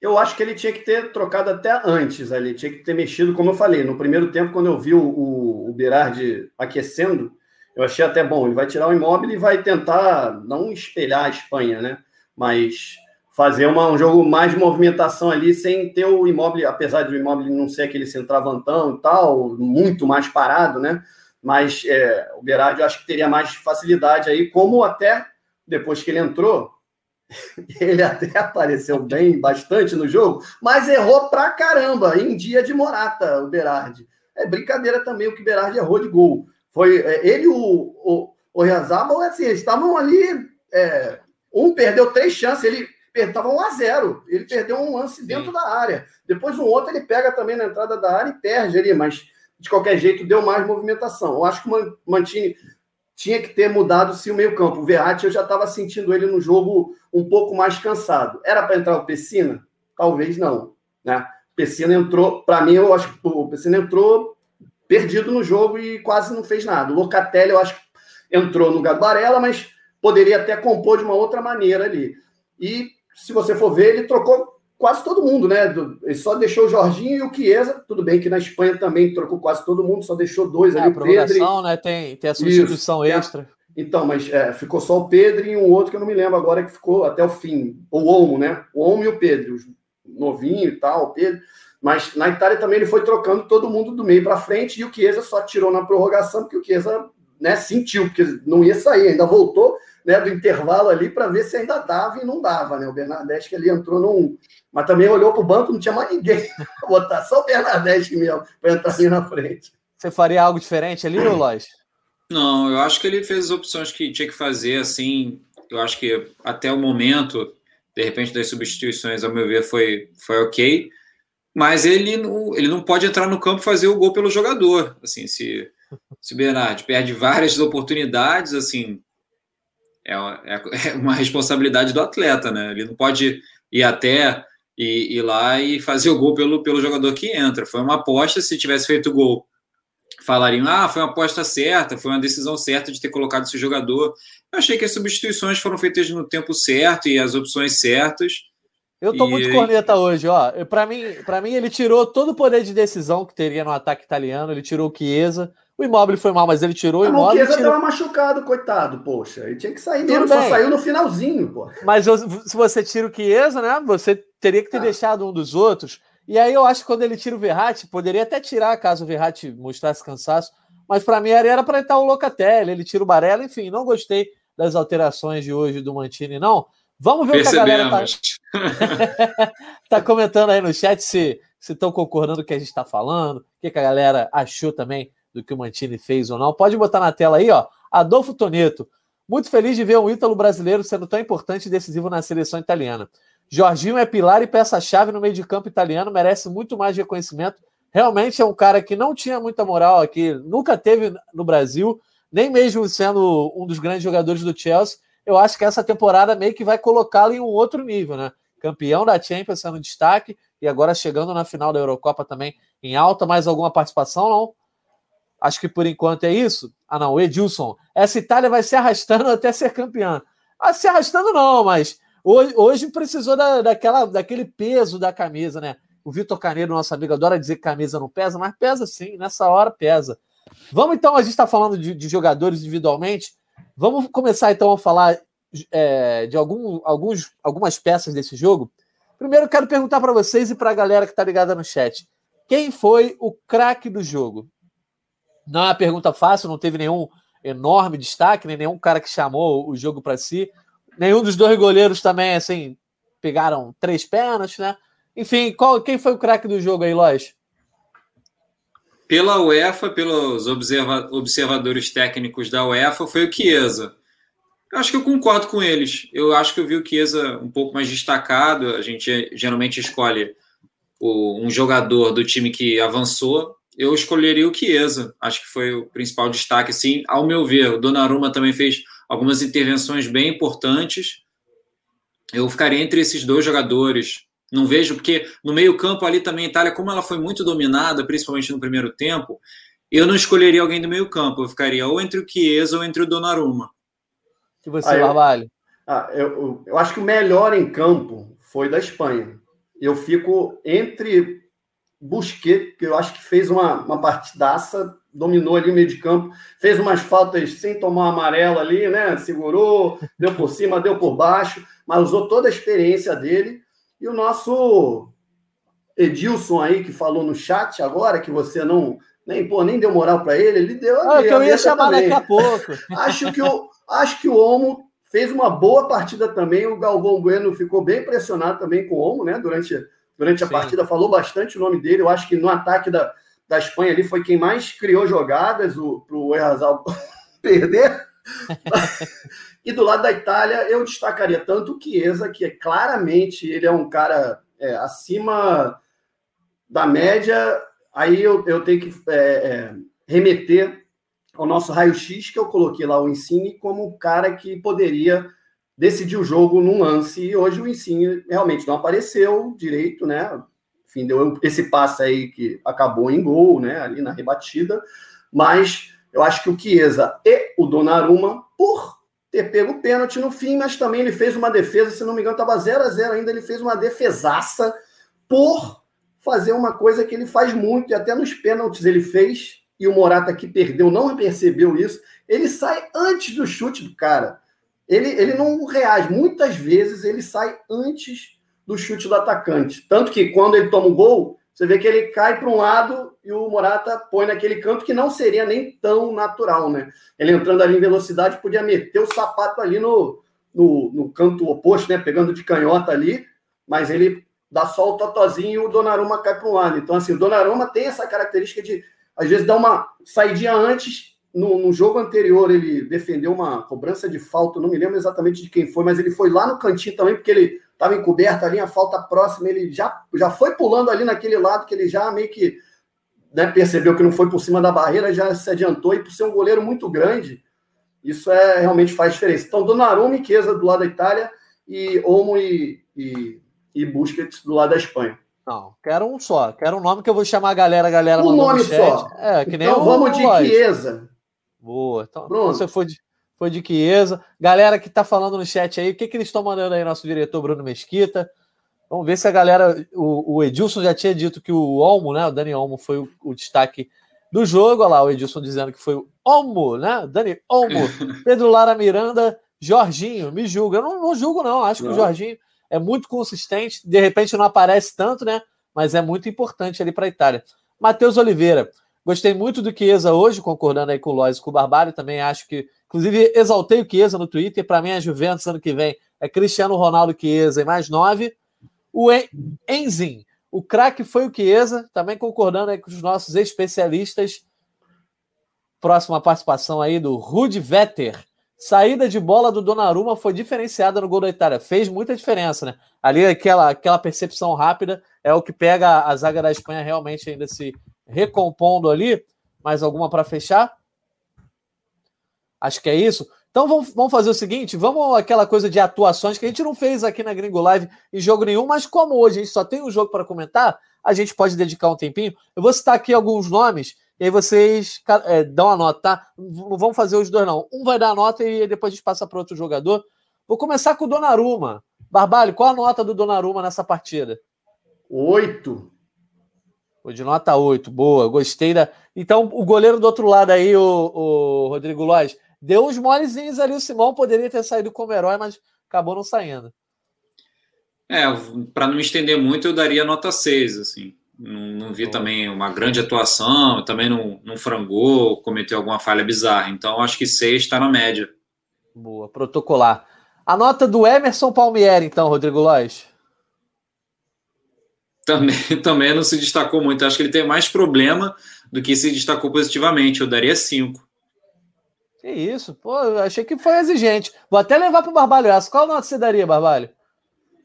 S3: Eu acho que ele tinha que ter trocado até antes ali, tinha que ter mexido, como eu falei, no primeiro tempo, quando eu vi o, o, o Berardi aquecendo, eu achei até bom, ele vai tirar o imóvel e vai tentar não espelhar a Espanha, né? Mas fazer uma, um jogo mais de movimentação ali, sem ter o imóvel, apesar do imóvel não ser aquele centravantão e tal, muito mais parado, né? Mas é, o Berardi eu acho que teria mais facilidade aí, como até depois que ele entrou, ele até apareceu bem, bastante no jogo, mas errou pra caramba em dia de Morata, o Berardi. É brincadeira também o que o Berardi errou de gol. Foi é, ele e o, o, o Rezabal, assim, eles estavam ali. É, um perdeu três chances, ele estava 1 a 0 Ele perdeu um lance dentro Sim. da área. Depois o outro ele pega também na entrada da área e perde ali, mas de qualquer jeito deu mais movimentação. Eu acho que o Mantini tinha que ter mudado se o meio-campo. O Verratti eu já estava sentindo ele no jogo um pouco mais cansado. Era para entrar o Pessina? Talvez não. Né? Pessina entrou, para mim, eu acho que o Pessina entrou perdido no jogo e quase não fez nada. O Locatelli, eu acho que entrou no Gabarela, mas poderia até compor de uma outra maneira ali. E se você for ver, ele trocou quase todo mundo, né? Ele só deixou o Jorginho e o Chiesa. Tudo bem que na Espanha também trocou quase todo mundo, só deixou dois é, ali.
S2: A prorrogação, né? Tem, tem a substituição Isso. extra.
S3: Então, mas é, ficou só o Pedro e um outro que eu não me lembro agora que ficou até o fim. O Olmo, né? O Olmo e o Pedro, novinho e tal, o Pedro. Mas na Itália também ele foi trocando todo mundo do meio para frente e o Chiesa só tirou na prorrogação porque o Chiesa né, sentiu, porque não ia sair, ainda voltou né, do intervalo ali para ver se ainda dava e não dava, né? O Bernardeschi que ali entrou num. Mas também olhou para o banco, não tinha mais ninguém botar, só o Bernardeschi mesmo, para entrar ali na frente.
S2: Você faria algo diferente ali, ou Lois?
S4: Não, eu acho que ele fez as opções que tinha que fazer, assim. Eu acho que até o momento, de repente, das substituições, ao meu ver, foi, foi ok. Mas ele não, ele não pode entrar no campo e fazer o gol pelo jogador. Assim, se, se o Bernard perde várias oportunidades, assim, é, é, é uma responsabilidade do atleta, né? Ele não pode ir até e ir lá e fazer o gol pelo, pelo jogador que entra. Foi uma aposta, se tivesse feito o gol, falariam, ah, foi uma aposta certa, foi uma decisão certa de ter colocado esse jogador. Eu achei que as substituições foram feitas no tempo certo e as opções certas.
S2: Eu tô e... muito corneta hoje, ó. Para mim, para mim ele tirou todo o poder de decisão que teria no ataque italiano, ele tirou o Chiesa, o imóvel foi mal, mas ele tirou o imóvel. O
S3: Chiesa tirou... tava machucado, coitado, poxa. Ele tinha que sair mesmo, só saiu no finalzinho, pô.
S2: Mas se você tira o Chiesa, né? Você teria que ter ah. deixado um dos outros. E aí eu acho que quando ele tira o Verratti, poderia até tirar caso o Verratti mostrasse cansaço. Mas para mim era para entrar o Locatelli, ele tira o Barella, enfim, não gostei das alterações de hoje do Mantini, não. Vamos ver Percebemos. o que a galera tá... tá comentando aí no chat se estão concordando com o que a gente está falando, o que, que a galera achou também do que o Mantini fez ou não. Pode botar na tela aí, ó. Adolfo Toneto. Muito feliz de ver um ítalo brasileiro sendo tão importante e decisivo na seleção italiana. Jorginho é pilar e peça-chave no meio de campo italiano, merece muito mais reconhecimento. Realmente é um cara que não tinha muita moral aqui, nunca teve no Brasil, nem mesmo sendo um dos grandes jogadores do Chelsea. Eu acho que essa temporada meio que vai colocá-lo em um outro nível, né? Campeão da Champions sendo destaque e agora chegando na final da Eurocopa também em alta. Mais alguma participação, não? Acho que por enquanto é isso. Ah, não, o Edilson. Essa Itália vai se arrastando até ser campeã. Ah, se arrastando não, mas hoje, hoje precisou da, daquela, daquele peso da camisa, né? O Vitor Caneiro, nosso amigo, adora dizer que camisa não pesa, mas pesa sim, nessa hora pesa. Vamos então, a gente está falando de, de, jogadores individualmente. Vamos começar então a falar é, de algum, alguns, algumas peças desse jogo. Primeiro, quero perguntar para vocês e para a galera que está ligada no chat: quem foi o craque do jogo? Não é uma pergunta fácil, não teve nenhum enorme destaque, nem nenhum cara que chamou o jogo para si. Nenhum dos dois goleiros também, assim, pegaram três pênaltis, né? Enfim, qual, quem foi o craque do jogo aí, Lois?
S4: Pela UEFA, pelos observa observadores técnicos da UEFA, foi o Chiesa. Eu acho que eu concordo com eles. Eu acho que eu vi o Chiesa um pouco mais destacado. A gente geralmente escolhe o, um jogador do time que avançou. Eu escolheria o Chiesa. Acho que foi o principal destaque, sim. Ao meu ver, o Donnarumma também fez algumas intervenções bem importantes. Eu ficaria entre esses dois jogadores. Não vejo, porque no meio-campo ali também a Itália, como ela foi muito dominada, principalmente no primeiro tempo, eu não escolheria alguém do meio-campo. Eu ficaria ou entre o Chiesa ou entre o Donnarumma.
S2: E você, ah, Barbalho?
S3: Ah, eu, eu acho que o melhor em campo foi da Espanha. Eu fico entre Busquets, que eu acho que fez uma, uma partidaça, dominou ali o meio de campo, fez umas faltas sem tomar amarelo ali, né? Segurou, deu por cima, deu por baixo, mas usou toda a experiência dele e o nosso Edilson aí, que falou no chat agora, que você não nem, pô, nem deu moral para ele, ele deu.
S2: Ah, que eu ia chamar também. daqui a pouco.
S3: acho, que o, acho que o Omo fez uma boa partida também. O Galvão Bueno ficou bem impressionado também com o Omo, né? Durante, durante a Sim. partida, falou bastante o nome dele. Eu acho que no ataque da, da Espanha ali foi quem mais criou jogadas para o Errazal perder. e do lado da Itália, eu destacaria tanto o Chiesa, que é claramente ele é um cara é, acima da média. Aí eu, eu tenho que é, é, remeter ao nosso raio-x, que eu coloquei lá o Insigne como um cara que poderia decidir o jogo num lance. E hoje o Insigne realmente não apareceu direito, né? Enfim, deu esse passe aí que acabou em gol, né? Ali na rebatida. Mas eu acho que o Chiesa e o Donnarumma, por ter pego o pênalti no fim, mas também ele fez uma defesa, se não me engano, estava 0 a 0 ainda, ele fez uma defesaça por fazer uma coisa que ele faz muito, e até nos pênaltis ele fez, e o Morata que perdeu não percebeu isso, ele sai antes do chute do cara. Ele, ele não reage, muitas vezes ele sai antes do chute do atacante. Tanto que quando ele toma o gol, você vê que ele cai para um lado e o Morata põe naquele canto que não seria nem tão natural, né? Ele entrando ali em velocidade podia meter o sapato ali no, no, no canto oposto, né? Pegando de canhota ali, mas ele dá só o totozinho e o Donnarumma cai para um lado. Então, assim, o Donnarumma tem essa característica de, às vezes, dar uma saidinha antes. No, no jogo anterior, ele defendeu uma cobrança de falta, não me lembro exatamente de quem foi, mas ele foi lá no cantinho também, porque ele estava encoberto ali, a falta próxima, ele já, já foi pulando ali naquele lado que ele já meio que né, percebeu que não foi por cima da barreira, já se adiantou, e por ser um goleiro muito grande, isso é realmente faz diferença. Então, Donnarumma e Chiesa do lado da Itália, e Olmo e, e, e Busquets do lado da Espanha.
S2: Não, quero um só. Quero um nome que eu vou chamar a galera, a galera
S3: um nome só.
S2: É, que
S3: nem então vamos de Chiesa.
S2: Boa. Então, Pronto. você foi de, foi de Chiesa. Galera que tá falando no chat aí, o que, que eles estão mandando aí, nosso diretor Bruno Mesquita? Vamos ver se a galera. O, o Edilson já tinha dito que o Olmo, né? O Dani Olmo foi o, o destaque do jogo. Olha lá, o Edilson dizendo que foi o Olmo, né? Dani Olmo, Pedro Lara Miranda, Jorginho, me julga. Eu não, não julgo, não. Acho não. que o Jorginho é muito consistente. De repente não aparece tanto, né? Mas é muito importante ali para a Itália. Matheus Oliveira, gostei muito do Chiesa hoje, concordando aí com o Lois e com o Barbário. Também acho que Inclusive, exaltei o Chiesa no Twitter. Para mim, a Juventus ano que vem é Cristiano Ronaldo Chiesa e mais nove. O Enzin, o craque foi o Chiesa, também concordando aí com os nossos especialistas. Próxima participação aí do Rudi Vetter. Saída de bola do Donnarumma foi diferenciada no gol da Itália. Fez muita diferença, né? Ali aquela, aquela percepção rápida é o que pega a zaga da Espanha realmente ainda se recompondo ali. Mais alguma para fechar? Acho que é isso. Então vamos, vamos fazer o seguinte: vamos aquela coisa de atuações que a gente não fez aqui na Gringo Live em jogo nenhum, mas como hoje a gente só tem um jogo para comentar, a gente pode dedicar um tempinho. Eu vou citar aqui alguns nomes e aí vocês é, dão a nota, tá? Não vamos fazer os dois, não. Um vai dar a nota e depois a gente passa para outro jogador. Vou começar com o Donnarumma. Barbalho, qual a nota do Donnarumma nessa partida?
S3: Oito.
S2: Foi de nota 8, boa, gostei da. Então, o goleiro do outro lado aí, o, o Rodrigo Lois, deu uns molezinhos ali. O Simão poderia ter saído como herói, mas acabou não saindo.
S4: É, para não me estender muito, eu daria nota 6, assim. Não, não vi também uma grande atuação, também não, não frangou, cometeu alguma falha bizarra. Então, acho que 6 está na média.
S2: Boa, protocolar. A nota do Emerson Palmieri, então, Rodrigo Lois
S4: também, também não se destacou muito. Acho que ele tem mais problema do que se destacou positivamente. Eu daria cinco.
S2: Que isso, pô, achei que foi exigente. Vou até levar para o Barbalho essa. Qual nota você daria, Barbalho?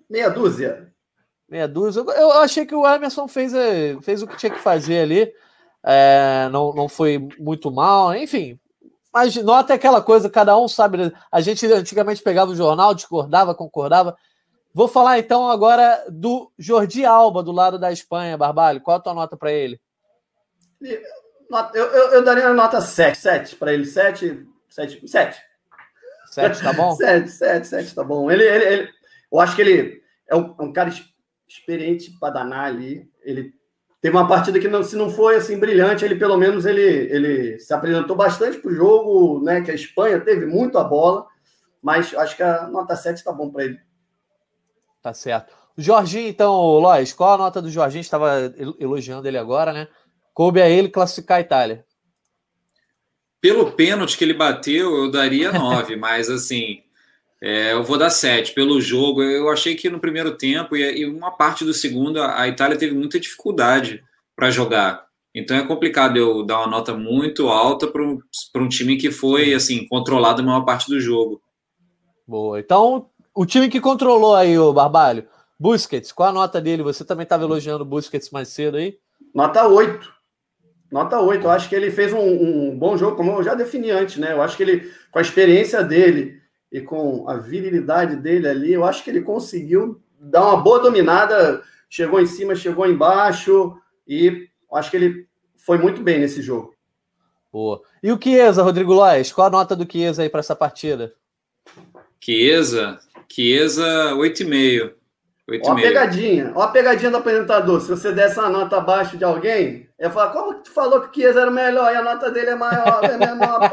S3: Meia dúzia.
S2: Meia dúzia. Eu achei que o Emerson fez, eh, fez o que tinha que fazer ali. É, não, não foi muito mal, enfim. Mas nota é aquela coisa, cada um sabe. A gente antigamente pegava o jornal, discordava, concordava. Vou falar então agora do Jordi Alba, do lado da Espanha, Barbalho. Qual a tua nota para ele?
S3: Eu, eu, eu, daria uma nota 7. 7 para ele. 7. 7. 7.
S2: 7, tá bom?
S3: 7, 7, 7, tá bom. Ele, ele, ele, eu acho que ele é um, é um cara experiente para danar ali. Ele teve uma partida que, não, se não foi assim brilhante, ele pelo menos ele, ele se apresentou bastante para o jogo, né? Que a Espanha teve muito a bola, mas acho que a nota 7 tá bom para ele.
S2: Tá certo. O Jorginho, então, Lois, qual a nota do Jorginho? Estava elogiando ele agora, né? Coube a ele classificar a Itália.
S4: Pelo pênalti que ele bateu, eu daria nove, mas assim, é, eu vou dar sete. Pelo jogo, eu achei que no primeiro tempo e, uma parte do segundo, a Itália teve muita dificuldade para jogar. Então é complicado eu dar uma nota muito alta para um, um time que foi assim controlado a maior parte do jogo.
S2: Boa. Então, o time que controlou aí o Barbalho, Busquets, qual a nota dele? Você também estava elogiando o Busquets mais cedo aí?
S3: Nota 8. Nota 8. Eu acho que ele fez um, um, bom jogo, como eu já defini antes, né? Eu acho que ele, com a experiência dele e com a virilidade dele ali, eu acho que ele conseguiu dar uma boa dominada. Chegou em cima, chegou embaixo e acho que ele foi muito bem nesse jogo.
S2: Boa. E o Chiesa, Rodrigo Lois? Qual a nota do Chiesa aí para essa partida?
S4: Chiesa, Chiesa, 8,5.
S3: Ó a pegadinha, ó a pegadinha do apresentador. Se você desse uma nota abaixo de alguém, eu falar, como tu falou que o Chiesa era o melhor e a nota dele é maior? É menor,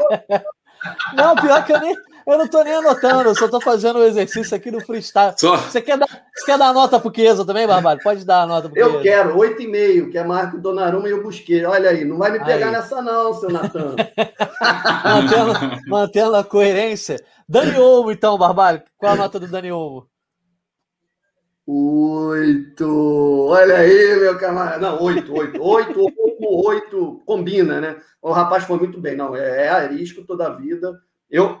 S2: não, pior que eu nem. Eu não tô nem anotando, eu só tô fazendo o exercício aqui no freestyle. Só. Você quer dar, você quer dar nota pro Chiesa também, Barbalho? Pode dar a nota pro
S3: Eu quero, 8,5, que é Marco Donnarumma e eu busquei. Olha aí, não vai me pegar aí. nessa não, seu Natan.
S2: mantendo, mantendo a coerência. Dani Olmo, então, Barbalho. Qual a nota do Dani Olmo?
S3: Oito. Olha aí, meu camarada. Não, oito, oito. Oito, oito, oito. Combina, né? O rapaz foi muito bem. Não, é, é arisco toda a vida. Eu,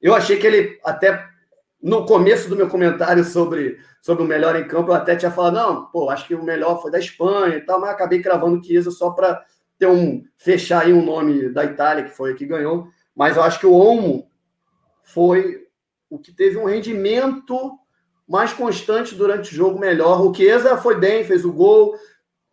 S3: eu achei que ele até no começo do meu comentário sobre, sobre o melhor em campo, eu até tinha falado, não, pô, acho que o melhor foi da Espanha e tal, mas acabei cravando Chiesa só para ter um fechar aí um nome da Itália, que foi que ganhou. Mas eu acho que o Olmo foi o que teve um rendimento mais constante durante o jogo, melhor. O Chiesa foi bem, fez o gol,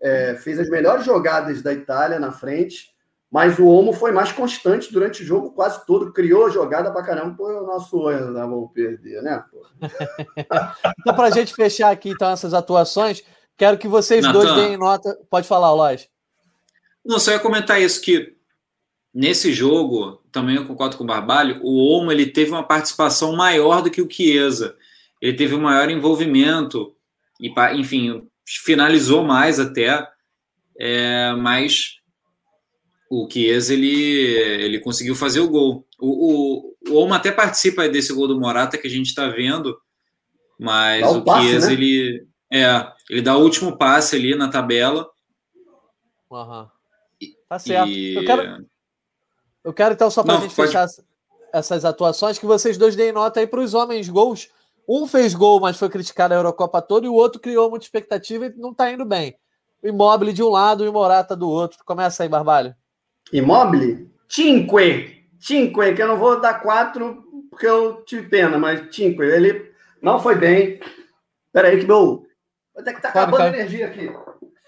S3: é, fez as melhores jogadas da Itália na frente, mas o Omo foi mais constante durante o jogo quase todo, criou jogada pra caramba. Pô, o nosso olho não vamos perder, né?
S2: então, pra gente fechar aqui então essas atuações, quero que vocês Nathan, dois deem nota. Pode falar, Lóis.
S4: Não, só ia comentar isso, que nesse jogo, também eu concordo com o Barbalho, o Omo ele teve uma participação maior do que o Chiesa. Ele teve um maior envolvimento e, enfim, finalizou mais até, é, mas o Chiesa ele, ele conseguiu fazer o gol. O, o, o Oma até participa desse gol do Morata que a gente está vendo, mas o, o Chiesa né? ele, é, ele dá o último passe ali na tabela.
S2: Uhum. Tá certo. E... Eu, quero, eu quero então só para a gente pode... fechar essas atuações que vocês dois deem nota aí para os homens gols. Um fez gol, mas foi criticado a Eurocopa toda, e o outro criou muita expectativa e não está indo bem. O Immobile de um lado e o Morata do outro. Começa aí, Barbalho.
S3: Immobile? Cinque. Cinque, que eu não vou dar quatro porque eu tive pena, mas Cinco, ele não foi bem. Peraí, que meu. Até que tá acabando a energia aqui.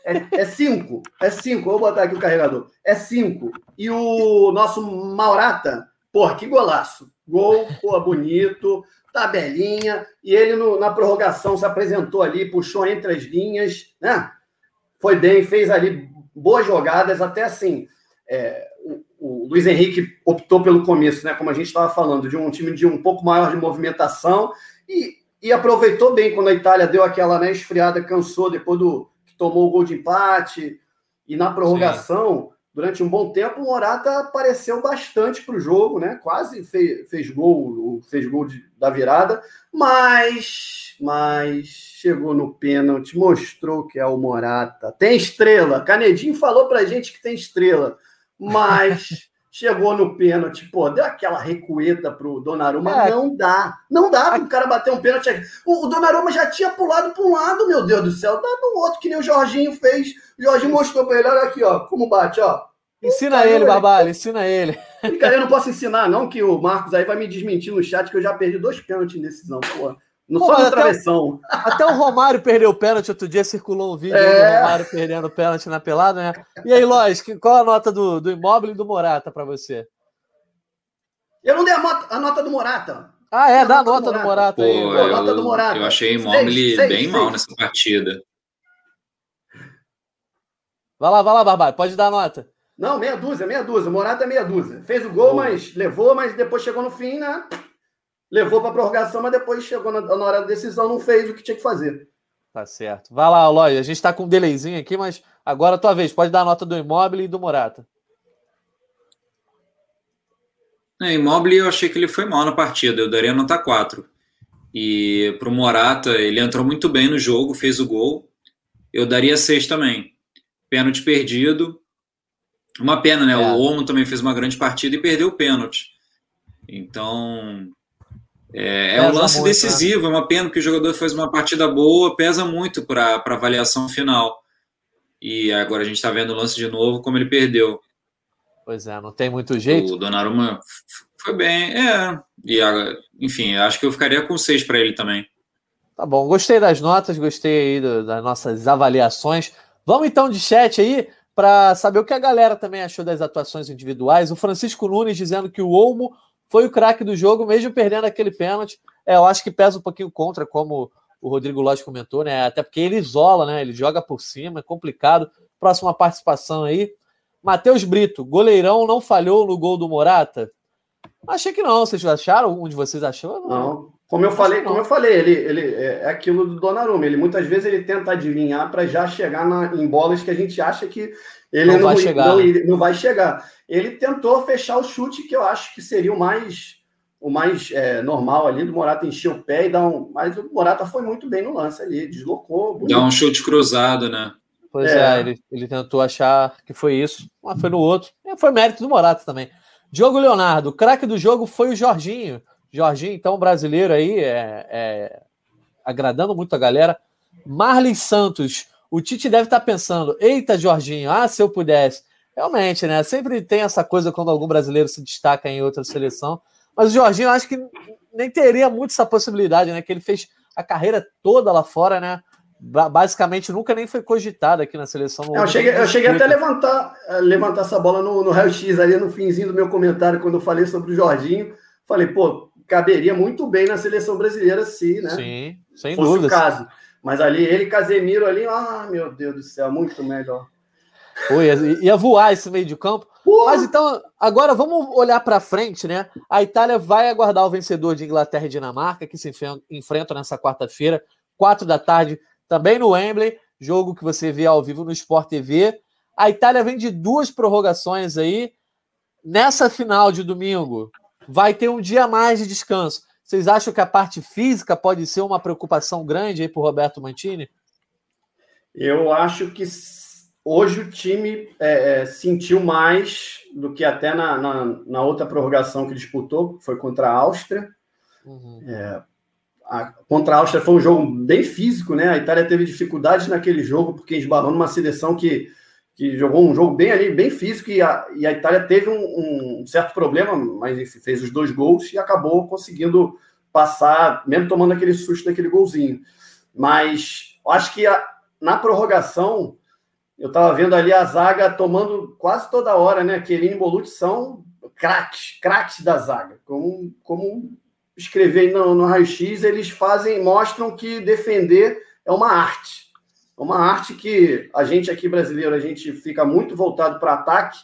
S3: É, é cinco. É cinco. Vou botar aqui o carregador. É cinco. E o nosso Maurata, porra, que golaço. Gol, porra, bonito, tabelinha. E ele no, na prorrogação se apresentou ali, puxou entre as linhas, né? Foi bem, fez ali boas jogadas, até assim. É, o, o, Luiz Henrique optou pelo começo, né? Como a gente estava falando, de um time de um pouco maior de movimentação e, e aproveitou bem quando a Itália deu aquela né, esfriada, cansou depois do que tomou o gol de empate. E na prorrogação, Sim. durante um bom tempo, o Morata apareceu bastante para o jogo, né? Quase fez, fez gol, fez gol de, da virada, mas, mas chegou no pênalti, mostrou que é o Morata. Tem estrela. Canedinho falou para gente que tem estrela mas chegou no pênalti, pô, deu aquela recueta pro Donnarumma, é. não dá, não dá para o cara bater um pênalti. O, o Donnarumma já tinha pulado para um lado, meu Deus do céu, dá do outro, que nem o Jorginho fez. O Jorginho mostrou para ele, olha aqui, ó, como bate, ó.
S2: Ensina ele, Barbalho, ensina ele.
S3: Cara, eu não posso ensinar, não, que o Marcos aí vai me desmentir no chat que eu já perdi dois pênaltis em decisão, pô. Não Pô, só na travessão.
S2: Até o Romário perdeu o pênalti. Outro dia circulou um vídeo é... do Romário perdendo o pênalti na pelada, né? E aí, Lois, qual a nota do, do imóvel e do Morata para você?
S3: Eu não dei a, nota, a nota do Morata.
S2: Ah, é? Dá a nota, do Morata,
S4: aí. Pô, eu, nota do Morata. Eu achei imóvel bem seis, mal nessa partida.
S2: Vai lá, vai lá, Barbalho. Pode dar a nota.
S3: Não, meia dúzia, meia dúzia. O Morata é meia dúzia. Fez o gol, mas levou, mas depois chegou no fim, né? Levou para prorrogação, mas depois chegou na, na, hora da decisão, não fez o que tinha que fazer.
S2: Tá certo. Vai lá, Aloy. A gente está com um delayzinho aqui, mas agora é a tua vez. Pode dar a nota do imóvel e do Morata.
S4: É, imóvel eu achei que ele foi mal na partida. Eu daria nota 4. E para o Morata, ele entrou muito bem no jogo, fez o gol. Eu daria 6 também. Pênalti perdido. Uma pena, né? É. O Olmo também fez uma grande partida e perdeu o pênalti. Então, é, é um lance muito, decisivo, né? é uma pena que o jogador faz uma partida boa, pesa muito para a avaliação final. E agora a gente está vendo o lance de novo, como ele perdeu.
S2: Pois é, não tem muito jeito.
S4: O Donnarumma foi bem, é. E, enfim, acho que eu ficaria com seis para ele também.
S2: Tá bom, gostei das notas, gostei aí do, das nossas avaliações. Vamos então de chat aí para saber o que a galera também achou das atuações individuais. O Francisco Nunes dizendo que o Olmo foi o craque do jogo, mesmo perdendo aquele pênalti. É, eu acho que pesa um pouquinho contra, como o Rodrigo Lodge comentou, né? Até porque ele isola, né? Ele joga por cima, é complicado. Próxima participação aí. Matheus Brito, goleirão não falhou no gol do Morata? Achei que não. Vocês acharam? Um de vocês achou?
S3: Não. não. Como eu falei, como eu falei, ele, ele é, é aquilo do Donnarumma. Ele muitas vezes ele tenta adivinhar para já chegar na, em bolas que a gente acha que ele não, não vai chegar. Não, não vai chegar ele tentou fechar o chute que eu acho que seria o mais o mais é, normal ali do Morata encher o pé e dar um. Mas o Morata foi muito bem no lance ali, deslocou.
S4: Dá um chute cruzado, né?
S2: Pois é, é ele, ele, tentou achar que foi isso, mas foi no outro. E foi mérito do Morata também. Diogo Leonardo, o craque do jogo foi o Jorginho. Jorginho, então, brasileiro aí, é, é, agradando muito a galera. Marley Santos, o Tite deve estar pensando: eita, Jorginho, ah, se eu pudesse. Realmente, né? Sempre tem essa coisa quando algum brasileiro se destaca em outra seleção. Mas o Jorginho, acho que nem teria muito essa possibilidade, né? Que ele fez a carreira toda lá fora, né? Basicamente nunca nem foi cogitado aqui na seleção.
S3: Eu cheguei, eu cheguei até a levantar, levantar essa bola no, no raio-x ali no finzinho do meu comentário, quando eu falei sobre o Jorginho. Falei, pô, caberia muito bem na seleção brasileira se, né?
S2: Sim, sem dúvida.
S3: o caso. Mas ali, ele Casemiro ali, ah, meu Deus do céu, muito melhor.
S2: Foi, ia voar esse meio de campo. Mas então, agora vamos olhar para frente, né? A Itália vai aguardar o vencedor de Inglaterra e Dinamarca, que se enfrentam nessa quarta-feira, quatro da tarde, também no Wembley, jogo que você vê ao vivo no Sport TV. A Itália vem de duas prorrogações aí. Nessa final de domingo, vai ter um dia mais de descanso. Vocês acham que a parte física pode ser uma preocupação grande aí para o Roberto Mantini?
S3: Eu acho que hoje o time é, é, sentiu mais do que até na, na, na, outra prorrogação que disputou, que foi contra a Áustria. Uhum. É, a, contra a Áustria foi um jogo bem físico, né? A Itália teve dificuldades naquele jogo, porque esbarrou numa seleção que, que jogou um jogo bem ali, bem físico, e a, e a Itália teve um, um, certo problema, mas enfim, fez os dois gols e acabou conseguindo passar, mesmo tomando aquele susto daquele golzinho. Mas acho que a, na prorrogação, eu estava vendo ali a zaga tomando quase toda hora, né? Chiellini e Bolucci são craques, craques da zaga. Como, como escrever no, no raio-x, eles fazem, mostram que defender é uma arte. É uma arte que a gente aqui brasileiro, a gente fica muito voltado para ataque.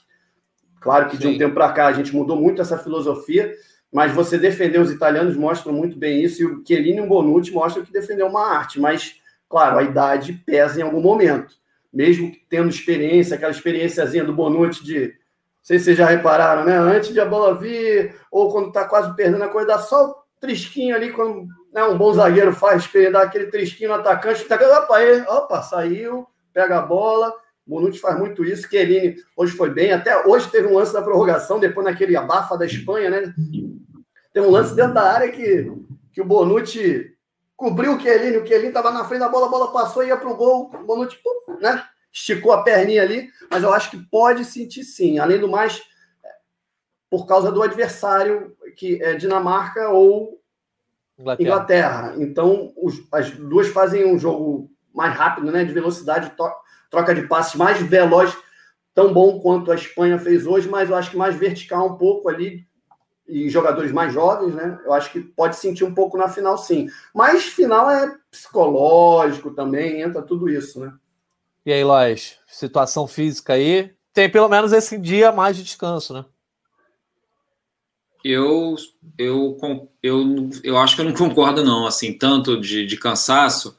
S3: Claro que de um tempo para cá a gente mudou muito essa filosofia, mas você defender os italianos mostra muito bem isso, e o Chiellini e o Bonucci mostram que defender é uma arte, mas, claro, a idade pesa em algum momento. Mesmo tendo experiência, aquela experiênciazinha do Bonucci de, não sei se vocês já repararam, né? Antes de a bola vir, ou quando está quase perdendo a coisa, dá só o trisquinho ali, quando né, um bom zagueiro faz, dá aquele trisquinho no atacante, tá, opa, aí, opa, saiu, pega a bola, Bonucci faz muito isso. Chiellini hoje foi bem. Até hoje teve um lance da prorrogação, depois naquele abafa da Espanha, né? Tem um lance dentro da área que, que o Bonucci cobriu o Chiellini. O Chiellini estava na frente da bola, a bola passou e ia para o gol. O Bonucci, pum, né? Esticou a perninha ali. Mas eu acho que pode sentir sim. Além do mais, por causa do adversário, que é Dinamarca ou Inglaterra. Inglaterra. Então, os, as duas fazem um jogo mais rápido, né? De velocidade, troca de passes mais veloz, tão bom quanto a Espanha fez hoje, mas eu acho que mais vertical um pouco ali, e jogadores mais jovens, né? Eu acho que pode sentir um pouco na final, sim. Mas final é psicológico também, entra tudo isso, né?
S2: E aí, Lois, situação física aí, tem pelo menos esse dia mais de descanso, né?
S4: Eu, eu, eu, eu acho que eu não concordo, não, assim, tanto de, de cansaço,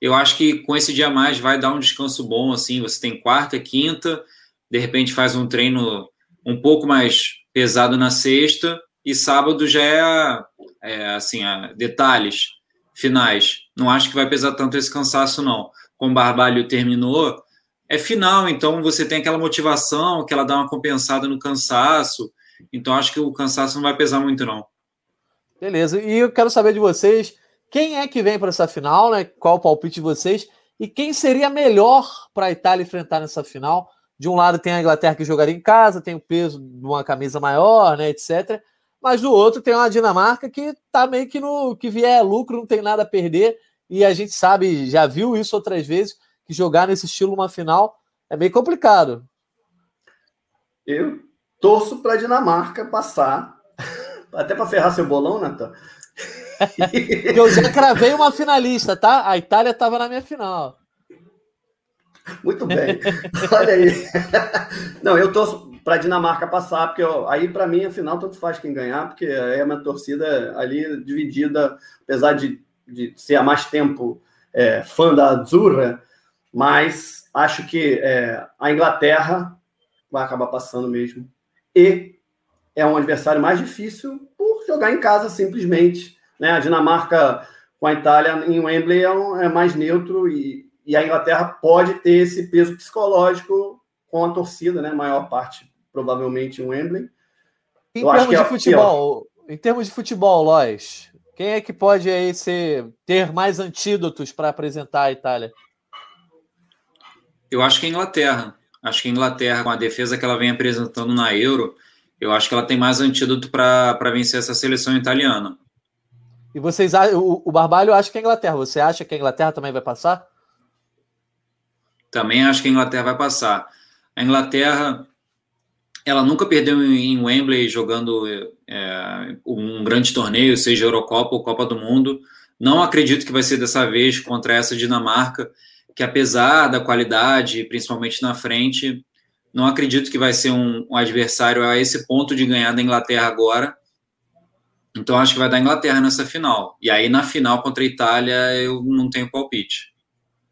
S4: eu acho que com esse dia a mais vai dar um descanso bom, assim, você tem quarta, quinta, de repente faz um treino um pouco mais pesado na sexta, e sábado já é, é assim, detalhes finais. Não acho que vai pesar tanto esse cansaço, não. Com o Barbalho terminou, é final, então você tem aquela motivação que ela dá uma compensada no cansaço, então acho que o cansaço não vai pesar muito, não.
S2: Beleza, e eu quero saber de vocês quem é que vem para essa final, né? Qual o palpite de vocês? E quem seria melhor para a Itália enfrentar nessa final? De um lado tem a Inglaterra que jogaria em casa, tem o peso de uma camisa maior, né, etc. Mas do outro tem uma Dinamarca que tá meio que no que vier lucro, não tem nada a perder. E a gente sabe, já viu isso outras vezes, que jogar nesse estilo uma final é meio complicado.
S3: Eu torço para a Dinamarca passar, até para ferrar seu bolão, Natan.
S2: eu já cravei uma finalista, tá? A Itália estava na minha final.
S3: Muito bem. Olha aí. Não, eu torço para a Dinamarca passar, porque eu, aí para mim a final tanto faz quem ganhar, porque aí a minha torcida ali dividida, apesar de, de ser há mais tempo é, fã da Azzurra, mas acho que é, a Inglaterra vai acabar passando mesmo. E é um adversário mais difícil por jogar em casa simplesmente. Né? A Dinamarca com a Itália em Wembley é, um, é mais neutro e, e, a Inglaterra pode ter esse peso psicológico com a torcida, né? maior parte provavelmente em Wembley.
S2: Em Eu termos de é futebol, em termos de futebol, Lois, quem é que pode aí ser, ter mais antídotos para apresentar a Itália?
S4: Eu acho que a Inglaterra. Acho que a Inglaterra, com a defesa que ela vem apresentando na Euro, eu acho que ela tem mais antídoto para vencer essa seleção italiana.
S2: E vocês o, o Barbalho acha que é a Inglaterra. Você acha que a Inglaterra também vai passar?
S4: Também acho que a Inglaterra vai passar. A Inglaterra, ela nunca perdeu em Wembley jogando é, um grande torneio, seja Eurocopa ou Copa do Mundo. Não acredito que vai ser dessa vez contra essa Dinamarca, que apesar da qualidade, principalmente na frente, não acredito que vai ser um, um adversário a esse ponto de ganhar da Inglaterra agora. Então acho que vai dar Inglaterra nessa final. E aí na final contra a Itália eu não tenho palpite.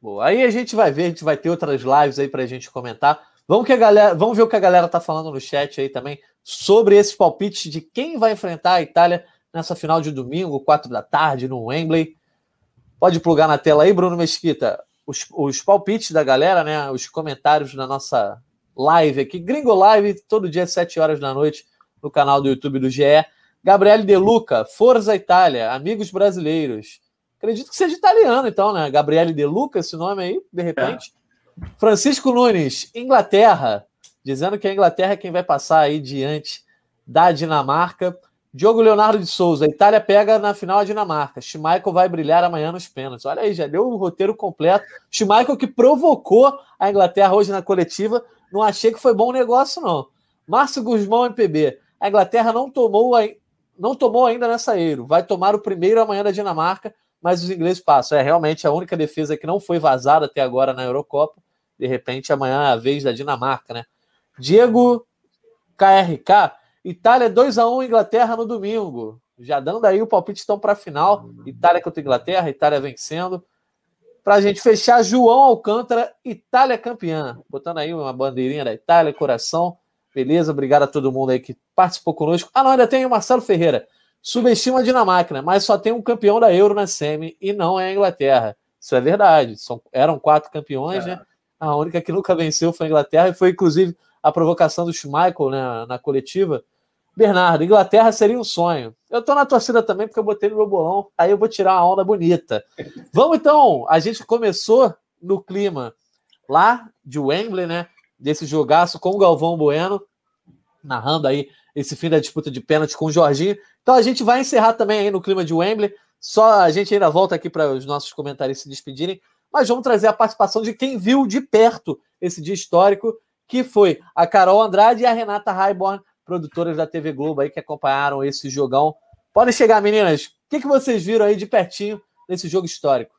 S2: Boa. Aí a gente vai ver, a gente vai ter outras lives aí para a gente comentar. Vamos, que a galera, vamos ver o que a galera tá falando no chat aí também sobre esses palpites de quem vai enfrentar a Itália nessa final de domingo, quatro da tarde, no Wembley. Pode plugar na tela aí, Bruno Mesquita, os, os palpites da galera, né? Os comentários na nossa live aqui, Gringo Live, todo dia, sete horas da noite, no canal do YouTube do GE. Gabriele De Luca, Forza Itália, amigos brasileiros. Acredito que seja italiano, então, né? Gabriele De Luca, esse nome aí, de repente. Francisco Nunes, Inglaterra, dizendo que a Inglaterra é quem vai passar aí diante da Dinamarca. Diogo Leonardo de Souza, a Itália pega na final a Dinamarca. Schmeichel vai brilhar amanhã nos pênaltis. Olha aí, já deu o roteiro completo. Schmeichel que provocou a Inglaterra hoje na coletiva. Não achei que foi bom negócio, não. Márcio Guzmão, MPB. A Inglaterra não tomou, não tomou ainda nessa Euro. Vai tomar o primeiro amanhã da Dinamarca, mas os ingleses passam. É realmente a única defesa que não foi vazada até agora na Eurocopa. De repente, amanhã é a vez da Dinamarca, né? Diego KRK. Itália 2 a 1 Inglaterra no domingo. Já dando aí o palpite estão para a final. Itália contra Inglaterra, Itália vencendo. Para a gente fechar, João Alcântara, Itália campeã. Botando aí uma bandeirinha da Itália, coração. Beleza, obrigado a todo mundo aí que participou conosco. Ah, não, ainda tem o Marcelo Ferreira. Subestima a Dinamarca, mas só tem um campeão da Euro na Semi e não é a Inglaterra. Isso é verdade. São, eram quatro campeões, né? A única que nunca venceu foi a Inglaterra e foi, inclusive, a provocação do Schmeichel né, na coletiva Bernardo, Inglaterra seria um sonho. Eu tô na torcida também porque eu botei no meu bolão, aí eu vou tirar uma onda bonita. Vamos então, a gente começou no clima lá de Wembley, né? Desse jogaço com o Galvão Bueno, narrando aí esse fim da disputa de pênalti com o Jorginho. Então a gente vai encerrar também aí no clima de Wembley. Só a gente ainda volta aqui para os nossos comentários se despedirem, mas vamos trazer a participação de quem viu de perto esse dia histórico, que foi a Carol Andrade e a Renata Raiborn, produtoras da TV Globo aí que acompanharam esse jogão. Podem chegar, meninas. O que, que vocês viram aí de pertinho nesse jogo histórico?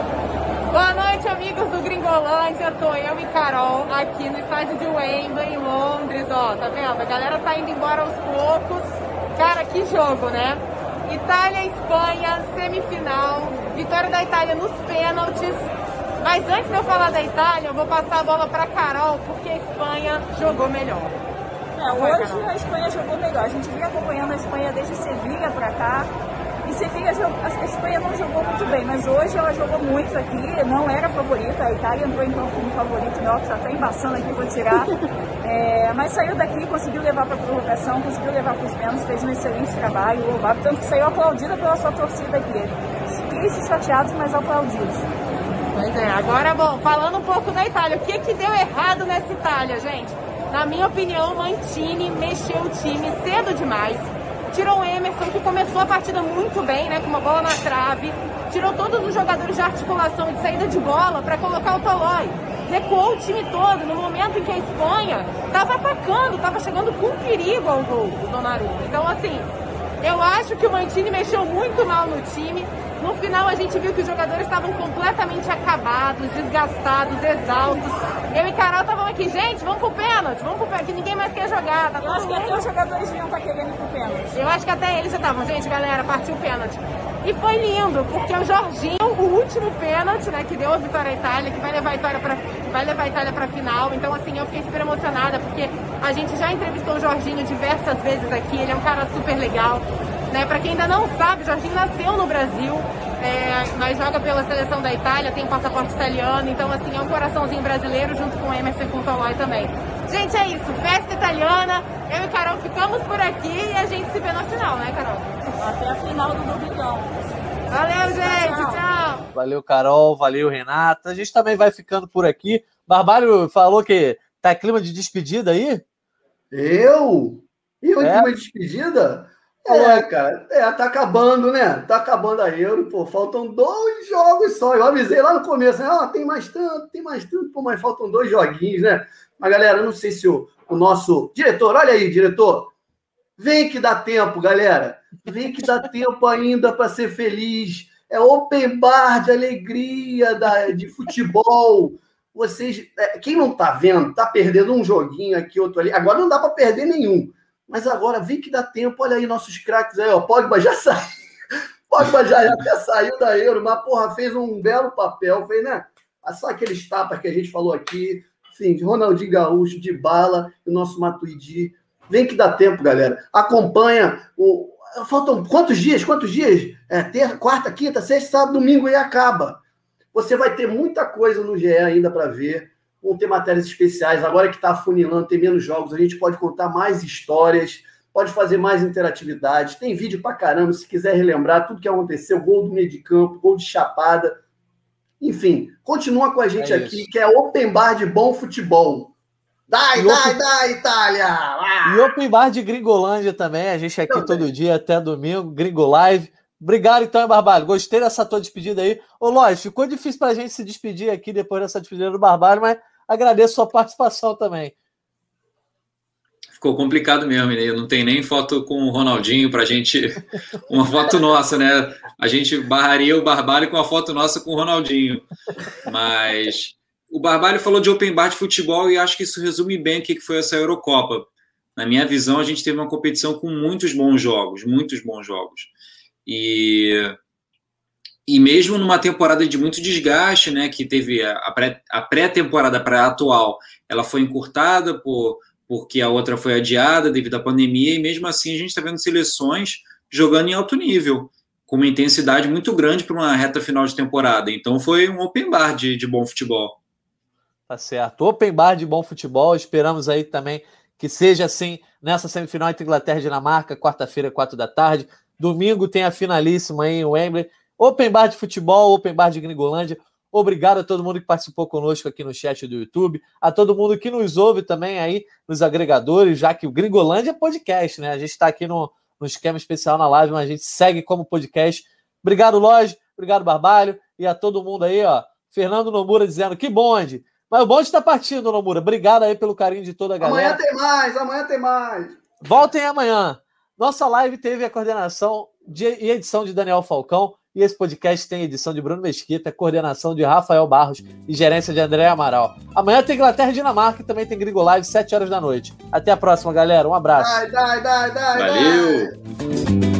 S5: Boa noite, amigos do Gringolândia. Tô eu e Carol aqui no estádio de Wembley, em Londres. Ó, tá vendo? A galera tá indo embora aos poucos. Cara, que jogo, né? Itália e Espanha, semifinal. Vitória da Itália nos pênaltis. Mas antes de eu falar da Itália, eu vou passar a bola para Carol, porque a Espanha jogou melhor.
S6: É, hoje a Espanha jogou melhor. A gente vinha acompanhando a Espanha desde Sevilha para cá. E Sevilha, a Espanha não jogou muito bem, mas hoje ela jogou muito aqui, não era favorita. A Itália entrou em campo como favorito, não, que está até embaçando aqui para tirar. É, mas saiu daqui, conseguiu levar para a prorrogação, conseguiu levar para os pênaltis, fez um excelente trabalho, louvável, tanto que saiu aplaudida pela sua torcida aqui. Tristes, chateados, mas aplaudidos.
S5: Pois é, agora, bom, falando um pouco da Itália, o que, que deu errado nessa Itália, gente? Na minha opinião, Mantini mexeu o time cedo demais. Tirou o Emerson, que começou a partida muito bem, né, com uma bola na trave. Tirou todos os jogadores de articulação e de saída de bola para colocar o Tolói. Recuou o time todo no momento em que a Espanha estava atacando, estava chegando com perigo ao gol do Donnarumma. Então, assim, eu acho que o Mantini mexeu muito mal no time. No final a gente viu que os jogadores estavam completamente acabados, desgastados, exaustos. Eu e Carol estavam aqui, gente, vamos pro pênalti, vamos pro pênalti, que ninguém mais quer jogar.
S6: Tá eu acho que até os jogadores iam estar tá querendo ir pro pênalti.
S5: Eu acho que até eles já estavam, gente, galera, partiu o pênalti. E foi lindo, porque o Jorginho, o último pênalti, né, que deu a vitória à Itália, que vai levar a Itália para vai levar a Itália para final. Então assim, eu fiquei super emocionada porque a gente já entrevistou o Jorginho diversas vezes aqui, ele é um cara super legal. Né? Para quem ainda não sabe, o Jorginho nasceu no Brasil, é, mas joga pela seleção da Itália, tem um passaporte italiano, então assim, é um coraçãozinho brasileiro junto com o Emerson e com o Tolói também. Gente, é isso, festa italiana, eu e Carol ficamos por aqui e a gente se vê na final, né, Carol?
S6: Até a final do Domingão.
S5: Valeu, gente, tchau. tchau.
S2: Valeu, Carol, valeu, Renata. A gente também vai ficando por aqui. Barbalho falou que tá clima de despedida aí?
S3: Eu? Eu é. clima de despedida? É, cara, é, tá acabando, né? Tá acabando a Euro, pô, faltam dois jogos só. Eu avisei lá no começo, né? Ah, tem mais tanto, tem mais tanto, pô, mas faltam dois joguinhos, né? Mas, galera, eu não sei se o, o nosso diretor, olha aí, diretor, vem que dá tempo, galera. Vem que dá tempo ainda para ser feliz. É open bar de alegria da, de futebol. Vocês, é, quem não tá vendo, tá perdendo um joguinho aqui, outro ali. Agora não dá para perder nenhum mas agora vem que dá tempo. Olha aí nossos craques aí, ó. Pogba já saiu. Pogba já, até saiu da Euro, mas porra, fez um belo papel, fez, né? Só aqueles tapas que a gente falou aqui. Enfim, Ronaldinho Gaúcho, de bala, o nosso Matuidi. Vem que dá tempo, galera. Acompanha o. Faltam quantos dias? Quantos dias? É, ter, quarta, quinta, sexta, sábado, domingo e acaba. Você vai ter muita coisa no GE ainda para ver vão ter matérias especiais. Agora que está afunilando, tem menos jogos, a gente pode contar mais histórias, pode fazer mais interatividade. Tem vídeo pra caramba, se quiser relembrar tudo que aconteceu, gol do meio de campo, gol de chapada. Enfim, continua com a gente é aqui, que é Open Bar de Bom Futebol. Dai, dai, open... dai, Itália!
S2: Ah! E Open Bar de Gringolândia também, a gente aqui também. todo dia até domingo, Gringo Live. Obrigado, então, Barbalho. Gostei dessa tua despedida aí. Ô, Lóis, ficou difícil para a gente se despedir aqui depois dessa despedida do Barbalho, mas agradeço sua participação também.
S4: Ficou complicado mesmo, né? Não tem nem foto com o Ronaldinho para a gente. Uma foto nossa, né? A gente barraria o Barbalho com a foto nossa com o Ronaldinho. Mas o Barbalho falou de open bar de futebol e acho que isso resume bem o que foi essa Eurocopa. Na minha visão, a gente teve uma competição com muitos bons jogos, muitos bons jogos. E, e mesmo numa temporada de muito desgaste, né, que teve a pré-temporada para a atual, ela foi encurtada por, porque a outra foi adiada devido à pandemia, e mesmo assim a gente está vendo seleções jogando em alto nível, com uma intensidade muito grande para uma reta final de temporada. Então foi um open bar de, de bom futebol.
S2: Tá certo. Open bar de bom futebol. Esperamos aí também que seja assim nessa semifinal entre Inglaterra e Dinamarca, quarta-feira, quatro da tarde. Domingo tem a finalíssima aí em Wembley. Open bar de futebol, open bar de Gringolândia. Obrigado a todo mundo que participou conosco aqui no chat do YouTube, a todo mundo que nos ouve também aí nos agregadores, já que o Gringolândia é podcast, né? A gente está aqui no, no esquema especial na live, mas a gente segue como podcast. Obrigado, Loja, obrigado, Barbalho, e a todo mundo aí, ó. Fernando Nomura dizendo que bonde. Mas o bonde está partindo, Nomura. Obrigado aí pelo carinho de toda a galera.
S3: Amanhã tem mais, amanhã tem mais.
S2: Voltem amanhã. Nossa live teve a coordenação de, e edição de Daniel Falcão. E esse podcast tem edição de Bruno Mesquita, coordenação de Rafael Barros e gerência de André Amaral. Amanhã tem Inglaterra e Dinamarca e também tem Gringo Live, 7 horas da noite. Até a próxima, galera. Um abraço.
S3: Dai, dai, dai,
S4: Valeu!